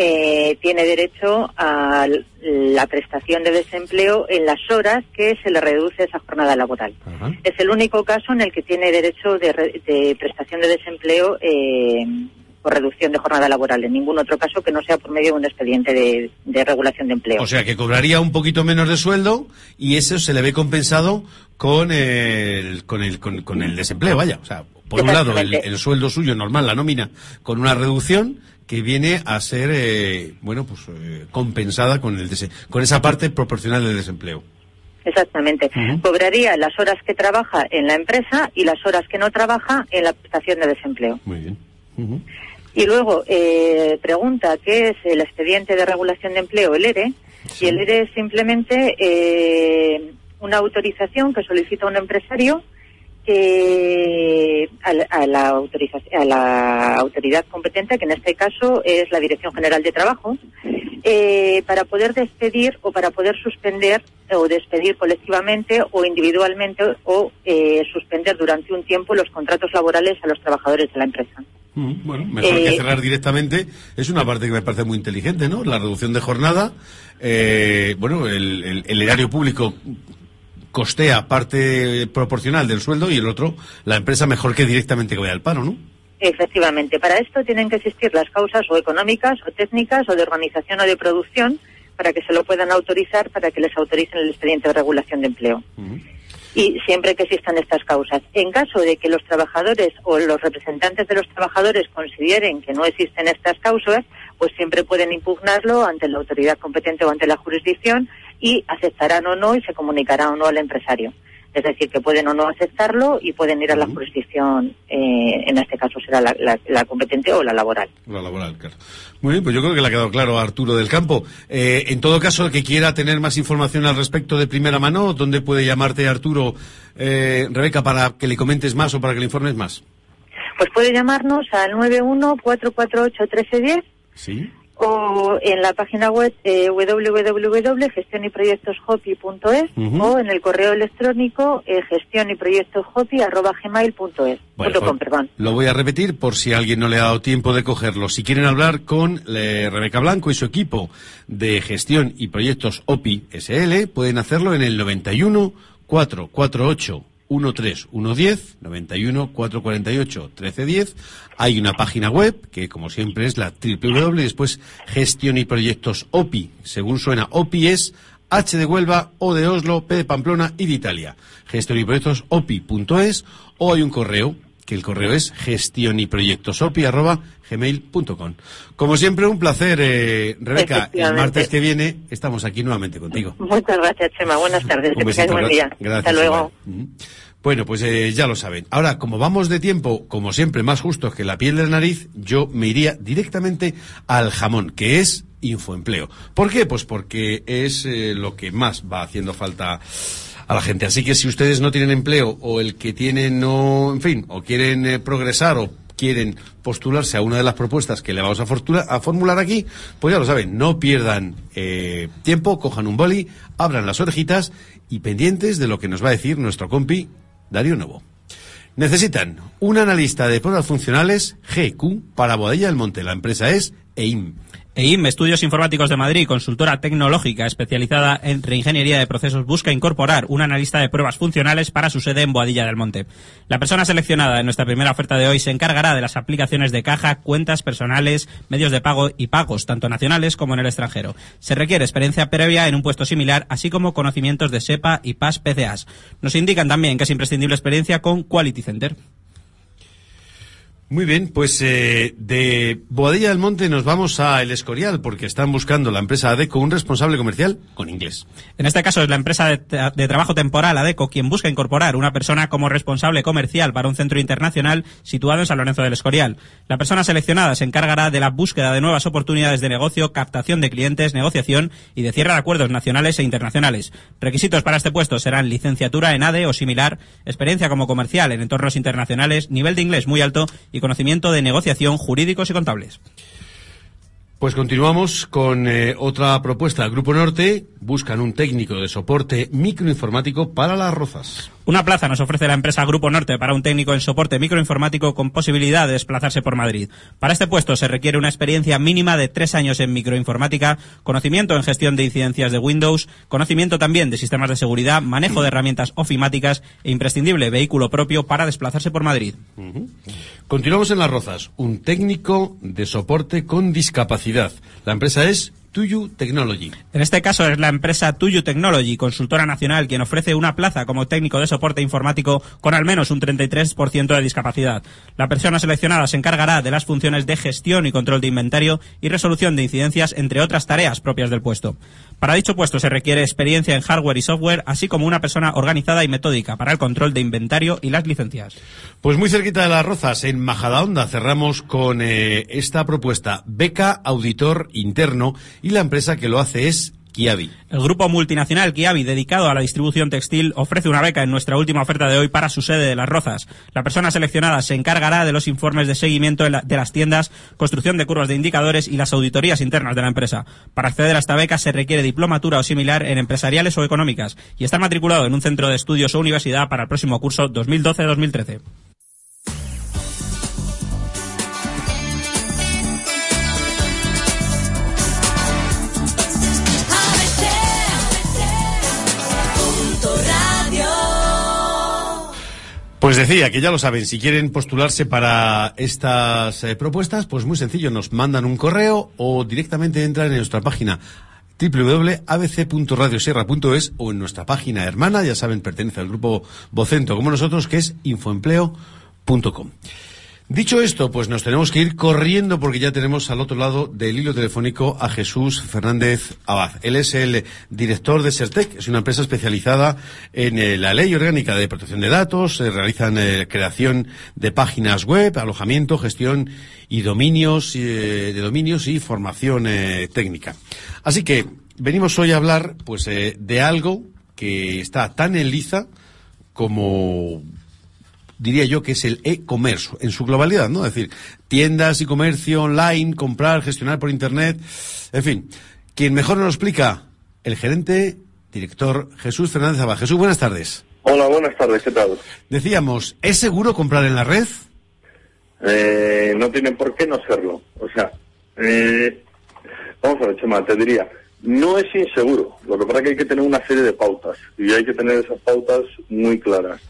eh, tiene derecho a la prestación de desempleo en las horas que se le reduce esa jornada laboral. Es el único caso en el que tiene derecho de, re- de prestación de desempleo eh, por reducción de jornada laboral. En ningún otro caso que no sea por medio de un expediente de, de regulación de empleo.
O sea, que cobraría un poquito menos de sueldo y eso se le ve compensado con el, con el, con, con el desempleo, vaya. O sea, por un lado, el sueldo suyo normal, la nómina, con una reducción que viene a ser, eh, bueno, pues eh, compensada con, el con esa parte proporcional del desempleo.
Exactamente. Cobraría las horas que trabaja en la empresa y las horas que no trabaja en la prestación de desempleo.
Muy bien.
Y luego eh, pregunta qué es el expediente de regulación de empleo, el ERE. Y el ERE es simplemente eh, una autorización que solicita un empresario que a, la- a la autorización, a la autoridad competente, que en este caso es la Dirección General de Trabajo, eh, para poder despedir o para poder suspender o despedir colectivamente o individualmente o eh, suspender durante un tiempo los contratos laborales a los trabajadores de la empresa.
Mm, Bueno, mejor
Eh,
que cerrar directamente. Es una parte que me parece muy inteligente, ¿no? La reducción de jornada. eh, bueno, el, el- el erario público costea parte proporcional del sueldo y el otro, la empresa mejor que directamente que vaya al paro, ¿no?
Efectivamente, para esto tienen que existir las causas o económicas o técnicas o de organización o de producción para que se lo puedan autorizar, para que les autoricen el expediente de regulación de empleo. Y siempre que existan estas causas. En caso de que los trabajadores o los representantes de los trabajadores consideren que no existen estas causas, pues siempre pueden impugnarlo ante la autoridad competente o ante la jurisdicción y aceptarán o no y se comunicará o no al empresario. Es decir, que pueden o no aceptarlo y pueden ir a la jurisdicción, eh, en este caso será la, la- la competente o la laboral.
La laboral, claro. Muy bien, pues yo creo que le ha quedado claro a Arturo del Campo. Eh, en todo caso, el que quiera tener más información al respecto de primera mano, ¿dónde puede llamarte Arturo, eh, Rebeca, para que le comentes más o para que le informes más?
Pues puede llamarnos al 91-448-1310
Sí.
O en la página web eh, www.gestionyproyectoshopi.es
Ujú.
o en el correo electrónico eh, gestionyproyectoshopi.gmail.es.
Bueno,
Punto com, perdón.
Lo voy a repetir por si alguien no le ha dado tiempo de cogerlo. Si quieren hablar con eh, Rebeca Blanco y su equipo de gestión y proyectos OPI SL, pueden hacerlo en el 91 448 13110 91 448 1310. Hay una página web que, como siempre, es la www. y Después, gestión y proyectos OPI. Según suena, OPI es H de Huelva, O de Oslo, P de Pamplona y de Italia. Gestión y proyectos OPI.es o hay un correo que el correo es gestión y proyectos arroba gmail.com. Como siempre, un placer, eh, Rebeca. El martes que viene estamos aquí nuevamente contigo.
Muchas gracias, Chema. Buenas tardes.
Un besito,
buen día.
gracias,
Hasta luego.
Bueno, pues eh, ya lo saben. Ahora, como vamos de tiempo, como siempre, más justos que la piel de la nariz, yo me iría directamente al jamón, que es infoempleo. ¿Por qué? Pues porque es eh, lo que más va haciendo falta a la gente. Así que si ustedes no tienen empleo o el que tienen no, en fin, o quieren progresar o quieren postularse a una de las propuestas que le vamos a, formular aquí, pues ya lo saben, no pierdan eh, tiempo, cojan un boli, abran las orejitas y pendientes de lo que nos va a decir nuestro compi Darío Novo. Necesitan un analista de pruebas funcionales GQ para Bodella del Monte. La empresa es EIM.
EIM, Estudios Informáticos de Madrid, consultora tecnológica especializada en reingeniería de procesos, busca incorporar un analista de pruebas funcionales para su sede en Boadilla del Monte. La persona seleccionada en nuestra primera oferta de hoy se encargará de las aplicaciones de caja, cuentas personales, medios de pago y pagos, tanto nacionales como en el extranjero. Se requiere experiencia previa en un puesto similar, así como conocimientos de SEPA y PAS PCAs. Nos indican también que es imprescindible experiencia con Quality Center.
Muy bien, pues eh, de Boadilla del Monte nos vamos a El Escorial porque están buscando la empresa ADECO un responsable comercial con inglés.
En este caso es la empresa de, de trabajo temporal ADECO quien busca incorporar una persona como responsable comercial para un centro internacional situado en San Lorenzo del Escorial. La persona seleccionada se encargará de la búsqueda de nuevas oportunidades de negocio, captación de clientes, negociación y de cierre de acuerdos nacionales e internacionales. Requisitos para este puesto serán licenciatura en ADE o similar, experiencia como comercial en entornos internacionales, nivel de inglés muy alto y conocimiento de negociación jurídicos y contables.
Pues continuamos con eh, otra propuesta. El Grupo Norte buscan un técnico de soporte microinformático para las rozas.
Una plaza nos ofrece la empresa Grupo Norte para un técnico en soporte microinformático con posibilidad de desplazarse por Madrid. Para este puesto se requiere una experiencia mínima de tres años en microinformática, conocimiento en gestión de incidencias de Windows, conocimiento también de sistemas de seguridad, manejo de herramientas ofimáticas e imprescindible vehículo propio para desplazarse por Madrid.
Continuamos en las rozas. Un técnico de soporte con discapacidad. La empresa es Tuyu Technology.
En este caso es la empresa Tuyu Technology, consultora nacional, quien ofrece una plaza como técnico de soporte informático con al menos un 33% de discapacidad. La persona seleccionada se encargará de las funciones de gestión y control de inventario y resolución de incidencias, entre otras tareas propias del puesto. Para dicho puesto se requiere experiencia en hardware y software, así como una persona organizada y metódica para el control de inventario y las licencias.
Pues muy cerquita de las rozas, en Majadahonda, cerramos con eh, esta propuesta. Beca Auditor Interno y la empresa que lo hace es Kiabi.
El grupo multinacional Kiabi, dedicado a la distribución textil, ofrece una beca en nuestra última oferta de hoy para su sede de Las Rozas. La persona seleccionada se encargará de los informes de seguimiento de, la- de las tiendas, construcción de curvas de indicadores y las auditorías internas de la empresa. Para acceder a esta beca se requiere diplomatura o similar en empresariales o económicas y estar matriculado en un centro de estudios o universidad para el próximo curso 2012-2013.
Pues decía que ya lo saben, si quieren postularse para estas eh, propuestas, pues muy sencillo, nos mandan un correo o directamente entran en nuestra página www.abc.radiosierra.es o en nuestra página hermana, ya saben, pertenece al grupo Vocento como nosotros, que es infoempleo.com. Dicho esto, pues nos tenemos que ir corriendo porque ya tenemos al otro lado del hilo telefónico a Jesús Fernández Abad. Él es el director de Sertec, es una empresa especializada en eh, la ley orgánica de protección de datos, realizan eh, creación de páginas web, alojamiento, gestión y dominios, eh, de dominios y formación técnica. Así que venimos hoy a hablar pues de algo que está tan en liza como diría yo que es el e-commerce en su globalidad, ¿no? Es decir, tiendas y comercio online, comprar, gestionar por internet, en fin. Quien mejor nos lo explica, el gerente, director Jesús Fernández Abad. Jesús, buenas tardes.
Hola, buenas tardes, ¿qué tal?
Decíamos, ¿es seguro comprar en la red?
Eh, no tiene por qué no serlo. O sea, eh, vamos a ver, Chema, te diría, no es inseguro. Lo que pasa es que hay que tener una serie de pautas y hay que tener esas pautas muy claras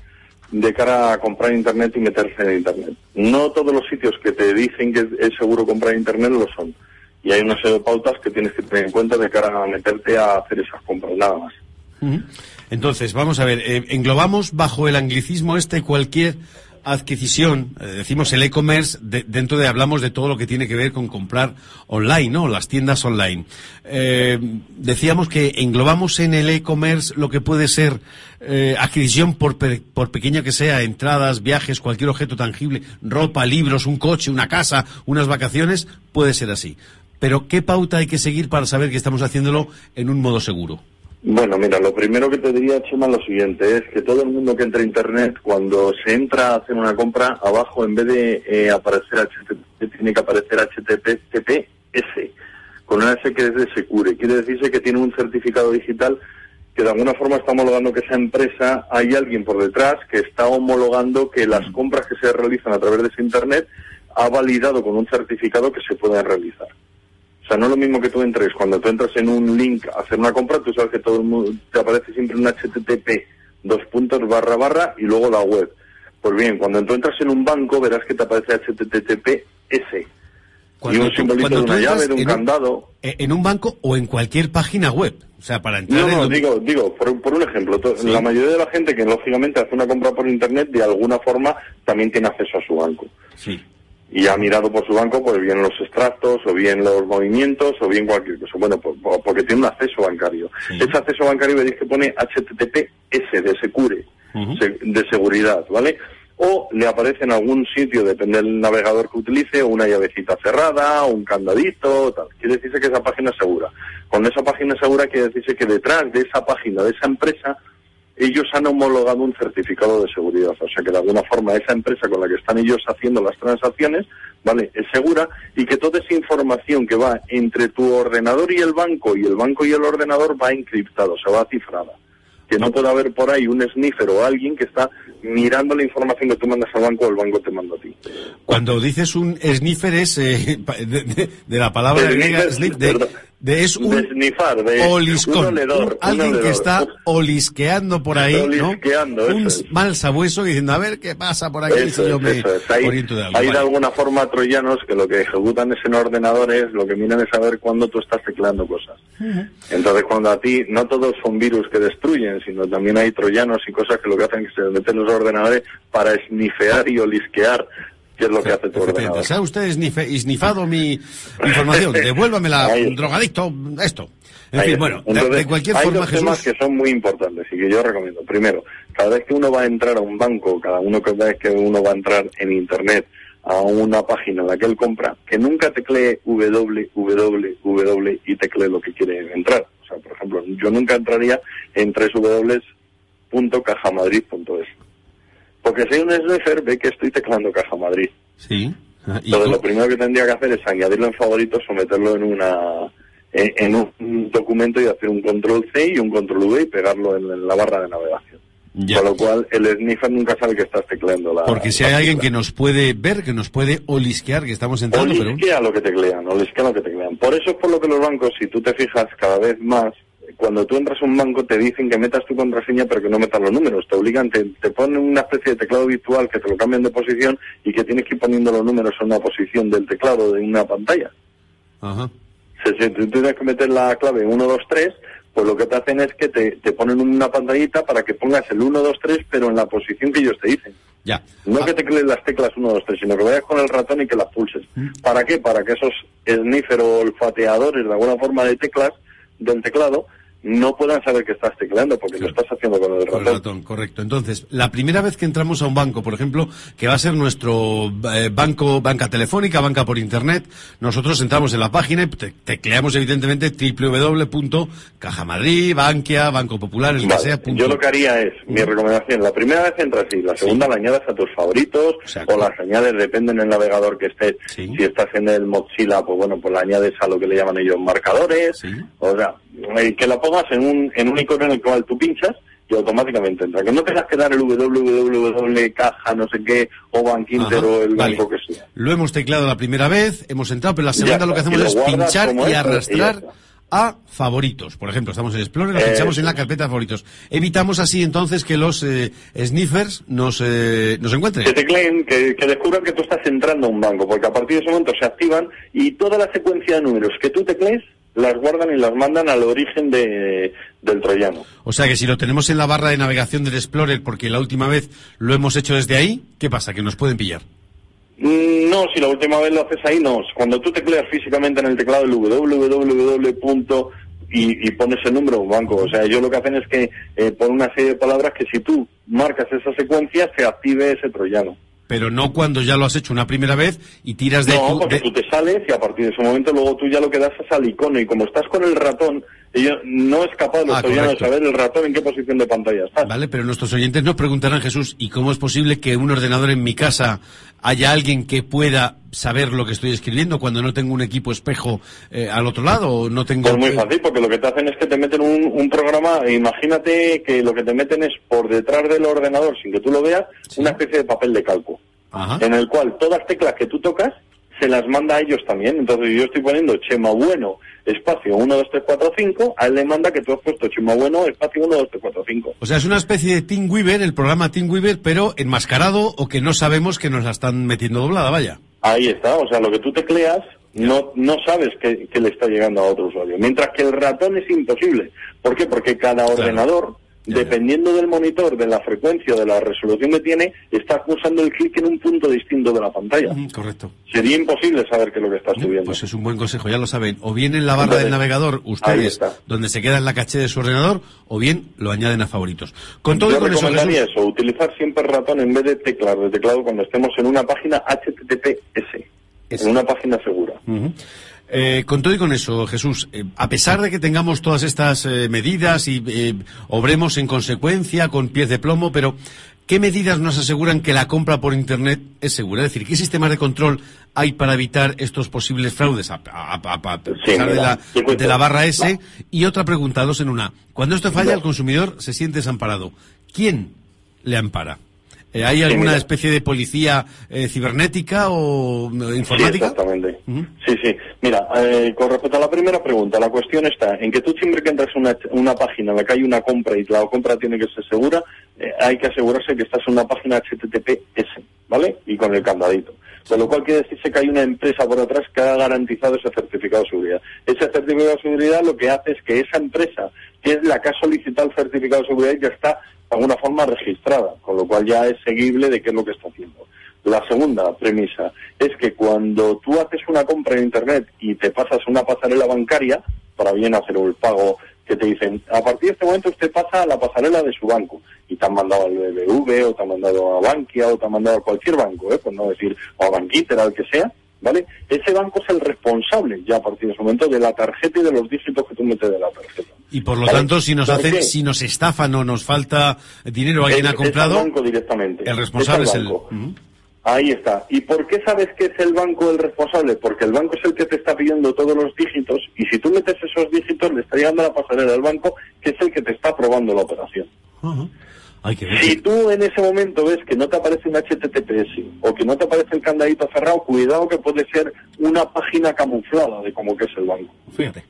de cara a comprar Internet y meterse en Internet. No todos los sitios que te dicen que es seguro comprar Internet lo son. Y hay una serie de pautas que tienes que tener en cuenta de cara a meterte a hacer esas compras, nada más.
Entonces, vamos a ver, eh, englobamos bajo el anglicismo este cualquier adquisición, eh, decimos el e-commerce, de- dentro de hablamos de todo lo que tiene que ver con comprar online, ¿no? Las tiendas online. Eh, decíamos que englobamos en el e-commerce lo que puede ser eh, adquisición por, por pequeño que sea, entradas, viajes, cualquier objeto tangible, ropa, libros, un coche, una casa, unas vacaciones, puede ser así. Pero ¿qué pauta hay que seguir para saber que estamos haciéndolo en un modo seguro?
Bueno, mira, lo primero que te diría, Chema, lo siguiente, es que todo el mundo que entra a Internet, cuando se entra a hacer una compra, abajo en vez de eh, aparecer HTTP, tiene que aparecer HTTPS, con una S que es de Secure. Quiere decirse que tiene un certificado digital que de alguna forma está homologando que esa empresa, hay alguien por detrás que está homologando que las compras que se realizan a través de ese Internet ha validado con un certificado que se pueden realizar. O sea, no es lo mismo que tú entres, cuando tú entras en un link a hacer una compra, tú sabes que todo el mundo te aparece siempre un HTTP, dos puntos barra barra y luego la web. Pues bien, cuando tú entras en un banco verás que te aparece HTTPS. y un simbolito de
cuando
una llave, de un
en
candado.
eh, En un banco o en cualquier página web. O sea, para entrar
No, no, digo, digo por, por un ejemplo, la mayoría de la gente que lógicamente hace una compra por internet, de alguna forma también tiene acceso a su banco.
Sí.
Y ha mirado por su banco, pues bien los extractos, o bien los movimientos, o bien cualquier cosa. Bueno, por- por- porque tiene un acceso bancario. Ese acceso bancario veréis que pone HTTPS de Secure, se- de seguridad, ¿vale? O le aparece en algún sitio, depende del navegador que utilice, una llavecita cerrada, un candadito, tal. Quiere decirse que esa página es segura. Con esa página segura quiere decirse que detrás de esa página, de esa empresa, ellos han homologado un certificado de seguridad. O sea que de alguna forma esa empresa con la que están ellos haciendo las transacciones, ¿vale? Es segura y que toda esa información que va entre tu ordenador y el banco y el banco y el ordenador va encriptado, o sea, va cifrada. Que no puede haber por ahí un sniffer o alguien que está mirando la información que tú mandas al banco o el banco te manda a ti.
Cuando dices un sniffer es eh, de, de- de la palabra griega de, de- es un
de snifar, de
oliscón,
un oledor,
un-
un
alguien que está olisqueando por ahí, ¿no? Un
es.
mal sabueso diciendo, a ver qué pasa por aquí
Eso
si yo
es,
me
eso. Hay,
oriento de algo.
hay de
Vale.
alguna forma troyanos que lo que ejecutan es en ordenadores, lo que miran es saber cuándo tú estás tecleando cosas. Entonces, cuando a ti, no todos son virus que destruyen, sino también hay troyanos y cosas que lo que hacen es que se meten en los ordenadores para snifear y olisquear, que es lo que hace tu ordenador.
¿Se ha usted snifado mi información? Devuélvamela, drogadicto, esto. En fin, bueno, de-
Entonces,
de, cualquier
hay
forma,
dos temas
Jesús...
que son muy importantes y que yo recomiendo. Primero, cada vez que uno va a entrar a un banco, cada uno cada vez que uno va a entrar en internet a una página en la que él compra, que nunca teclee www y teclee lo que quiere entrar. O sea, por ejemplo, yo nunca entraría en www.cajamadrid.es. Porque hay un sniffer, ve que estoy teclando Caja Madrid.
Sí. Ah, ¿y
Entonces,
tú?
lo primero que tendría que hacer es añadirlo en favoritos o meterlo en una en, un documento y hacer un control C y un control V y pegarlo en, la barra de navegación. Con lo cual, el sniffer nunca sabe que estás tecleando la.
Porque si hay alguien que nos puede ver, que nos puede olisquear, que estamos entrando, pero...
Olisquea lo que teclean, olisquea lo que teclean. Por eso es por lo que los bancos, si tú te fijas cada vez más, cuando tú entras a un banco te dicen que metas tu contraseña pero que no metas los números. Te obligan, te, te ponen una especie de teclado virtual que te lo cambian de posición y que tienes que ir poniendo los números en una posición del teclado de una pantalla.
Ajá.
Si, si tú tienes que meter la clave 1, 2, 3, pues lo que te hacen es que te, te ponen una pantallita para que pongas el 1, 2, 3, pero en la posición que ellos te dicen.
Ya.
No que teclees las teclas 1, 2, 3, sino que vayas con el ratón y que las pulses. ¿Para qué? Para que esos sniffer o olfateadores de alguna forma de teclas del teclado no puedan saber que estás tecleando porque lo estás haciendo con el
Con
ratón.
el ratón, correcto. Entonces, la primera vez que entramos a un banco, por ejemplo, que va a ser nuestro eh, banco, banca telefónica, banca por internet, nosotros entramos en la página y te- tecleamos evidentemente www.cajamadrid, Bankia, Banco Popular, el que
Vale,
sea. punto-
Yo lo que haría es, mi recomendación, la primera vez entras y la segunda la añades a tus favoritos o las añades, depende del navegador que estés. Si estás en el Mozilla, pues bueno, pues la añades a lo que le llaman ellos marcadores. O sea, que la pongas en un, en un icono en el cual tú pinchas y automáticamente entra. Que no tengas que dar el www, caja, no sé qué, o Bankinter
Ajá,
o el
vale.
banco que sea.
Lo hemos tecleado la primera vez, hemos entrado, pero la
Ya
segunda lo que hacemos
lo
es pinchar y arrastrar a favoritos. Por ejemplo, estamos en Explorer, lo pinchamos en la carpeta de favoritos. Evitamos así entonces que los eh, sniffers nos, eh, nos encuentren.
que tecleen, que, que descubran que tú estás entrando a un banco, porque a partir de ese momento se activan y toda la secuencia de números que tú teclees las guardan y las mandan al origen de, del troyano.
O sea que si lo tenemos en la barra de navegación del Explorer, porque la última vez lo hemos hecho desde ahí, ¿qué pasa? Que nos pueden pillar.
Mm, No, si la última vez lo haces ahí, no. Cuando tú tecleas físicamente en el teclado el www. Y, y pones el número banco. O sea, ellos lo que hacen es que eh, ponen una serie de palabras que si tú marcas esa secuencia se active ese troyano.
Pero no cuando ya lo has hecho una primera vez y tiras de...
No, porque
de-
tú te sales y a partir de ese momento luego tú ya lo que das es al icono y como estás con el ratón, Ellos no es capaz los
Ah,
de saber el ratón en qué posición de pantalla está.
Vale, pero nuestros oyentes nos preguntarán, Jesús, ¿y cómo es posible que un ordenador en mi casa haya alguien que pueda saber lo que estoy escribiendo cuando no tengo un equipo espejo eh, al otro lado o no tengo...
Pues muy fácil, porque lo que te hacen es que te meten un, un programa, e imagínate que lo que te meten es por detrás del ordenador, sin que tú lo veas, una especie de papel de calco,
Ajá.
en el cual todas las teclas que tú tocas se las manda a ellos también. Entonces yo estoy poniendo Chema Bueno, espacio 1, 2, 3, 4, 5, a él le manda que tú has puesto Chema Bueno, espacio 1, 2, 3, 4, 5.
O sea, es una especie de Team Weaver, el programa Team Weaver, pero enmascarado o que no sabemos que nos la están metiendo doblada, vaya.
Ahí está, o sea, lo que tú tecleas no, no sabes que, que le está llegando a otro usuario. Mientras que el ratón es imposible. ¿Por qué? Porque cada ordenador, dependiendo del monitor, de la frecuencia, de la resolución que tiene, está usando el clic en un punto distinto de la pantalla.
Correcto.
Sería imposible saber qué es lo que estás subiendo.
Pues es un buen consejo, ya lo saben. O bien en la barra
Entonces,
del navegador, ustedes,
está.
donde se queda en la caché de su ordenador, o bien lo añaden a favoritos. Con todo y
Yo
con eso,
recomendaría
Jesús,
eso, utilizar siempre ratón en vez de teclado, de teclado cuando estemos en una página HTTPS, en una página segura.
Eh, con todo y con eso, Jesús, eh, a pesar de que tengamos todas estas eh, medidas y eh, obremos en consecuencia con pies de plomo, pero ¿qué medidas nos aseguran que la compra por Internet es segura? Es decir, ¿qué sistemas de control hay para evitar estos posibles fraudes a, a- a- pesar de, la, de la barra S? Y otra pregunta, dos en una. Cuando esto falla, el consumidor se siente desamparado. ¿Quién le ampara? Eh, ¿Hay alguna especie de policía eh, cibernética o eh,
Sí,
informática?
exactamente. Sí, sí. Mira, eh, con respecto a la primera pregunta, la cuestión está en que tú siempre que entras a una, una página en la que hay una compra y la compra tiene que ser segura, eh, hay que asegurarse que estás en una página HTTPS, ¿vale? Y con el candadito. Con lo cual quiere decirse que hay una empresa por atrás que ha garantizado ese certificado de seguridad. Ese certificado de seguridad lo que hace es que esa empresa, que es la que ha solicitado el certificado de seguridad, ya está de alguna forma registrada, con lo cual ya es seguible de qué es lo que está haciendo. La segunda premisa es que cuando tú haces una compra en Internet y te pasas una pasarela bancaria para bien hacer el pago, que te dicen, a partir de este momento usted pasa a la pasarela de su banco y te han mandado al BBV o te han mandado a Bankia o te han mandado a cualquier banco, ¿eh? por no decir, o a Banquiter, al que sea, ¿vale? Ese banco es el responsable ya a partir de ese momento de la tarjeta y de los dígitos que tú metes de la tarjeta.
Y por lo
¿Vale?
tanto, si nos
¿Por
hacen, si nos estafan o nos falta dinero, alguien
Es-
ha comprado,
Es al banco directamente.
el responsable
Es
el.
Ahí está. ¿Y por qué sabes que es el banco el responsable? Porque el banco es el que te está pidiendo todos los dígitos y si tú metes esos dígitos le está llegando a la pasarela del banco que es el que te está aprobando la operación.
Que
Si tú en ese momento ves que no te aparece un HTTPS o que no te aparece el candadito cerrado, cuidado que puede ser una página camuflada de cómo que es el banco.
Fíjate.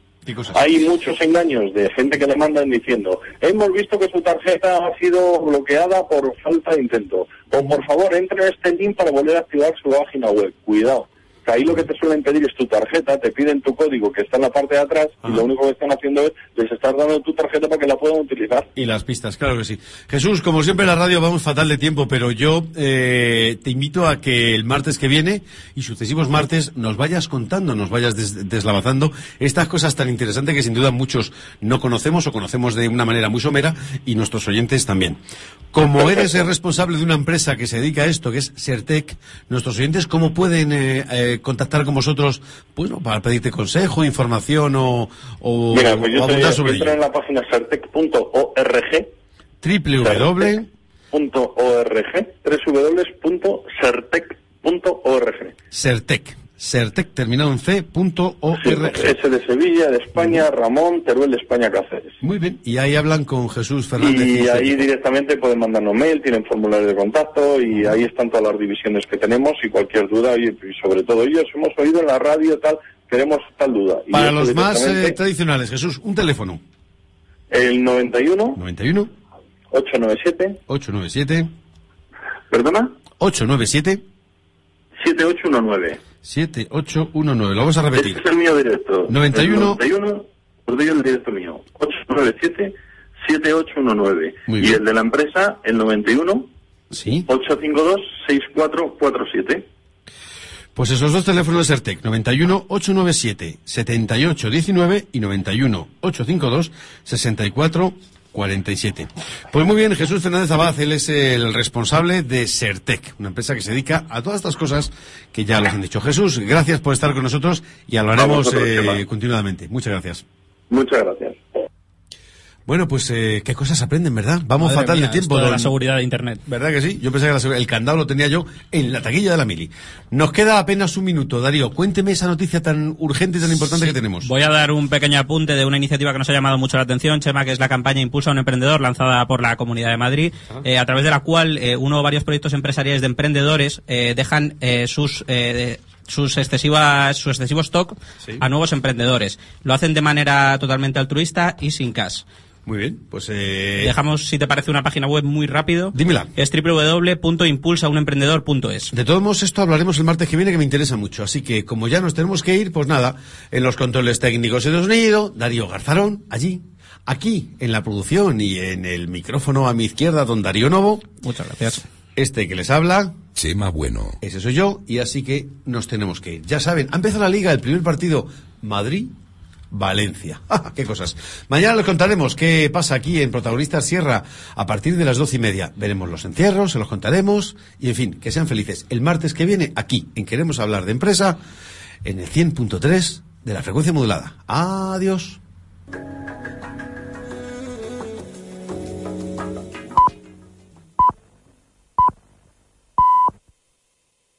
Hay muchos engaños de gente que le mandan diciendo, hemos visto que su tarjeta ha sido bloqueada por falta de intento. O por favor, entre en este link para volver a activar su página web. Cuidado. Que ahí lo que te suelen pedir es tu tarjeta, te piden tu código que está en la parte de atrás y lo único que están haciendo es les estás dando tu tarjeta para que la puedan utilizar.
Y las pistas, claro que sí. Jesús, como siempre en la radio vamos fatal de tiempo, pero yo eh, te invito a que el martes que viene y sucesivos martes nos vayas contando, nos vayas des- deslavazando estas cosas tan interesantes que sin duda muchos no conocemos o conocemos de una manera muy somera y nuestros oyentes también. Como eres el responsable de una empresa que se dedica a esto, que es Sertec, nuestros oyentes, ¿cómo pueden eh, eh, contactar con vosotros bueno, para pedirte consejo, información o, o,
Mira, pues
o
yo te
abundar sobre
entro
ello?
en la página certec.org
www.
.org, www.certec.org.
Sertec. Sertec terminado en c punto org.
S de Sevilla, de España, Ramón, Teruel de España, Cáceres.
Muy bien. Y ahí hablan con Jesús Fernández.
Y
Iceta.
ahí directamente pueden mandarnos mail, tienen formulario de contacto y ahí están todas las divisiones que tenemos y cualquier duda y, y sobre todo ellos hemos oído en la radio tal, queremos tal duda. Y
Para los más eh, tradicionales, Jesús, un teléfono.
El 91
91
897
897
¿Perdona?
897
7819.
7819. Lo vamos a repetir.
Este es el mío directo.
91.
El 91, os doy el directo mío. 897 7819.
Muy
Y el de la empresa, el 91
Sí.
852 6447.
Pues esos dos teléfonos de Sertec, 91 897 7819 y 91 852 64 47. Pues muy bien, Jesús Fernández Abad, él es el responsable de Sertec, una empresa que se dedica a todas estas cosas que ya les han dicho. Jesús, gracias por estar con nosotros y hablaremos eh, continuadamente. Muchas gracias.
Muchas gracias.
Bueno, pues eh, qué cosas aprenden, ¿verdad? Vamos
Madre
fatal
mía,
de tiempo.
esto de
don-
la seguridad de Internet.
¿Verdad que sí? Yo pensé que la el candado lo tenía yo en la taquilla de la mili. Nos queda apenas un minuto, Darío. Cuénteme esa noticia tan urgente y tan importante que tenemos.
Voy a dar un pequeño apunte de una iniciativa que nos ha llamado mucho la atención, Chema, que es la campaña Impulsa a un emprendedor lanzada por la Comunidad de Madrid, eh, a través de la cual eh, uno o varios proyectos empresariales de emprendedores eh, dejan eh, sus eh, sus excesivas su excesivo stock a nuevos emprendedores. Lo hacen de manera totalmente altruista y sin cash.
Muy bien, pues eh...
Dejamos, si te parece, una página web muy rápido.
Dímela.
Es www.impulsaunemprendedor.es.
De todos modos, esto hablaremos el martes que viene, que me interesa mucho. Así que, como ya nos tenemos que ir, pues nada, en los controles técnicos de sonido, Darío Garzarón, allí, aquí, en la producción y en el micrófono a mi izquierda, don Darío Novo.
Muchas gracias.
Este que les habla.
Chema Bueno.
Ese soy yo, y así que nos tenemos que ir. Ya saben, ha empezado la liga, el primer partido, Madrid. Valencia. ¡Ah, ¡Qué cosas! Mañana les contaremos qué pasa aquí en Protagonistas Sierra a partir de las doce y media. Veremos los encierros, se los contaremos y, en fin, que sean felices. El martes que viene, aquí, en Queremos Hablar de Empresa, en el 100.3 de la frecuencia modulada. Adiós.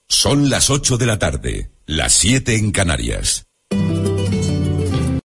Son las 8 de la tarde, las 7 en Canarias.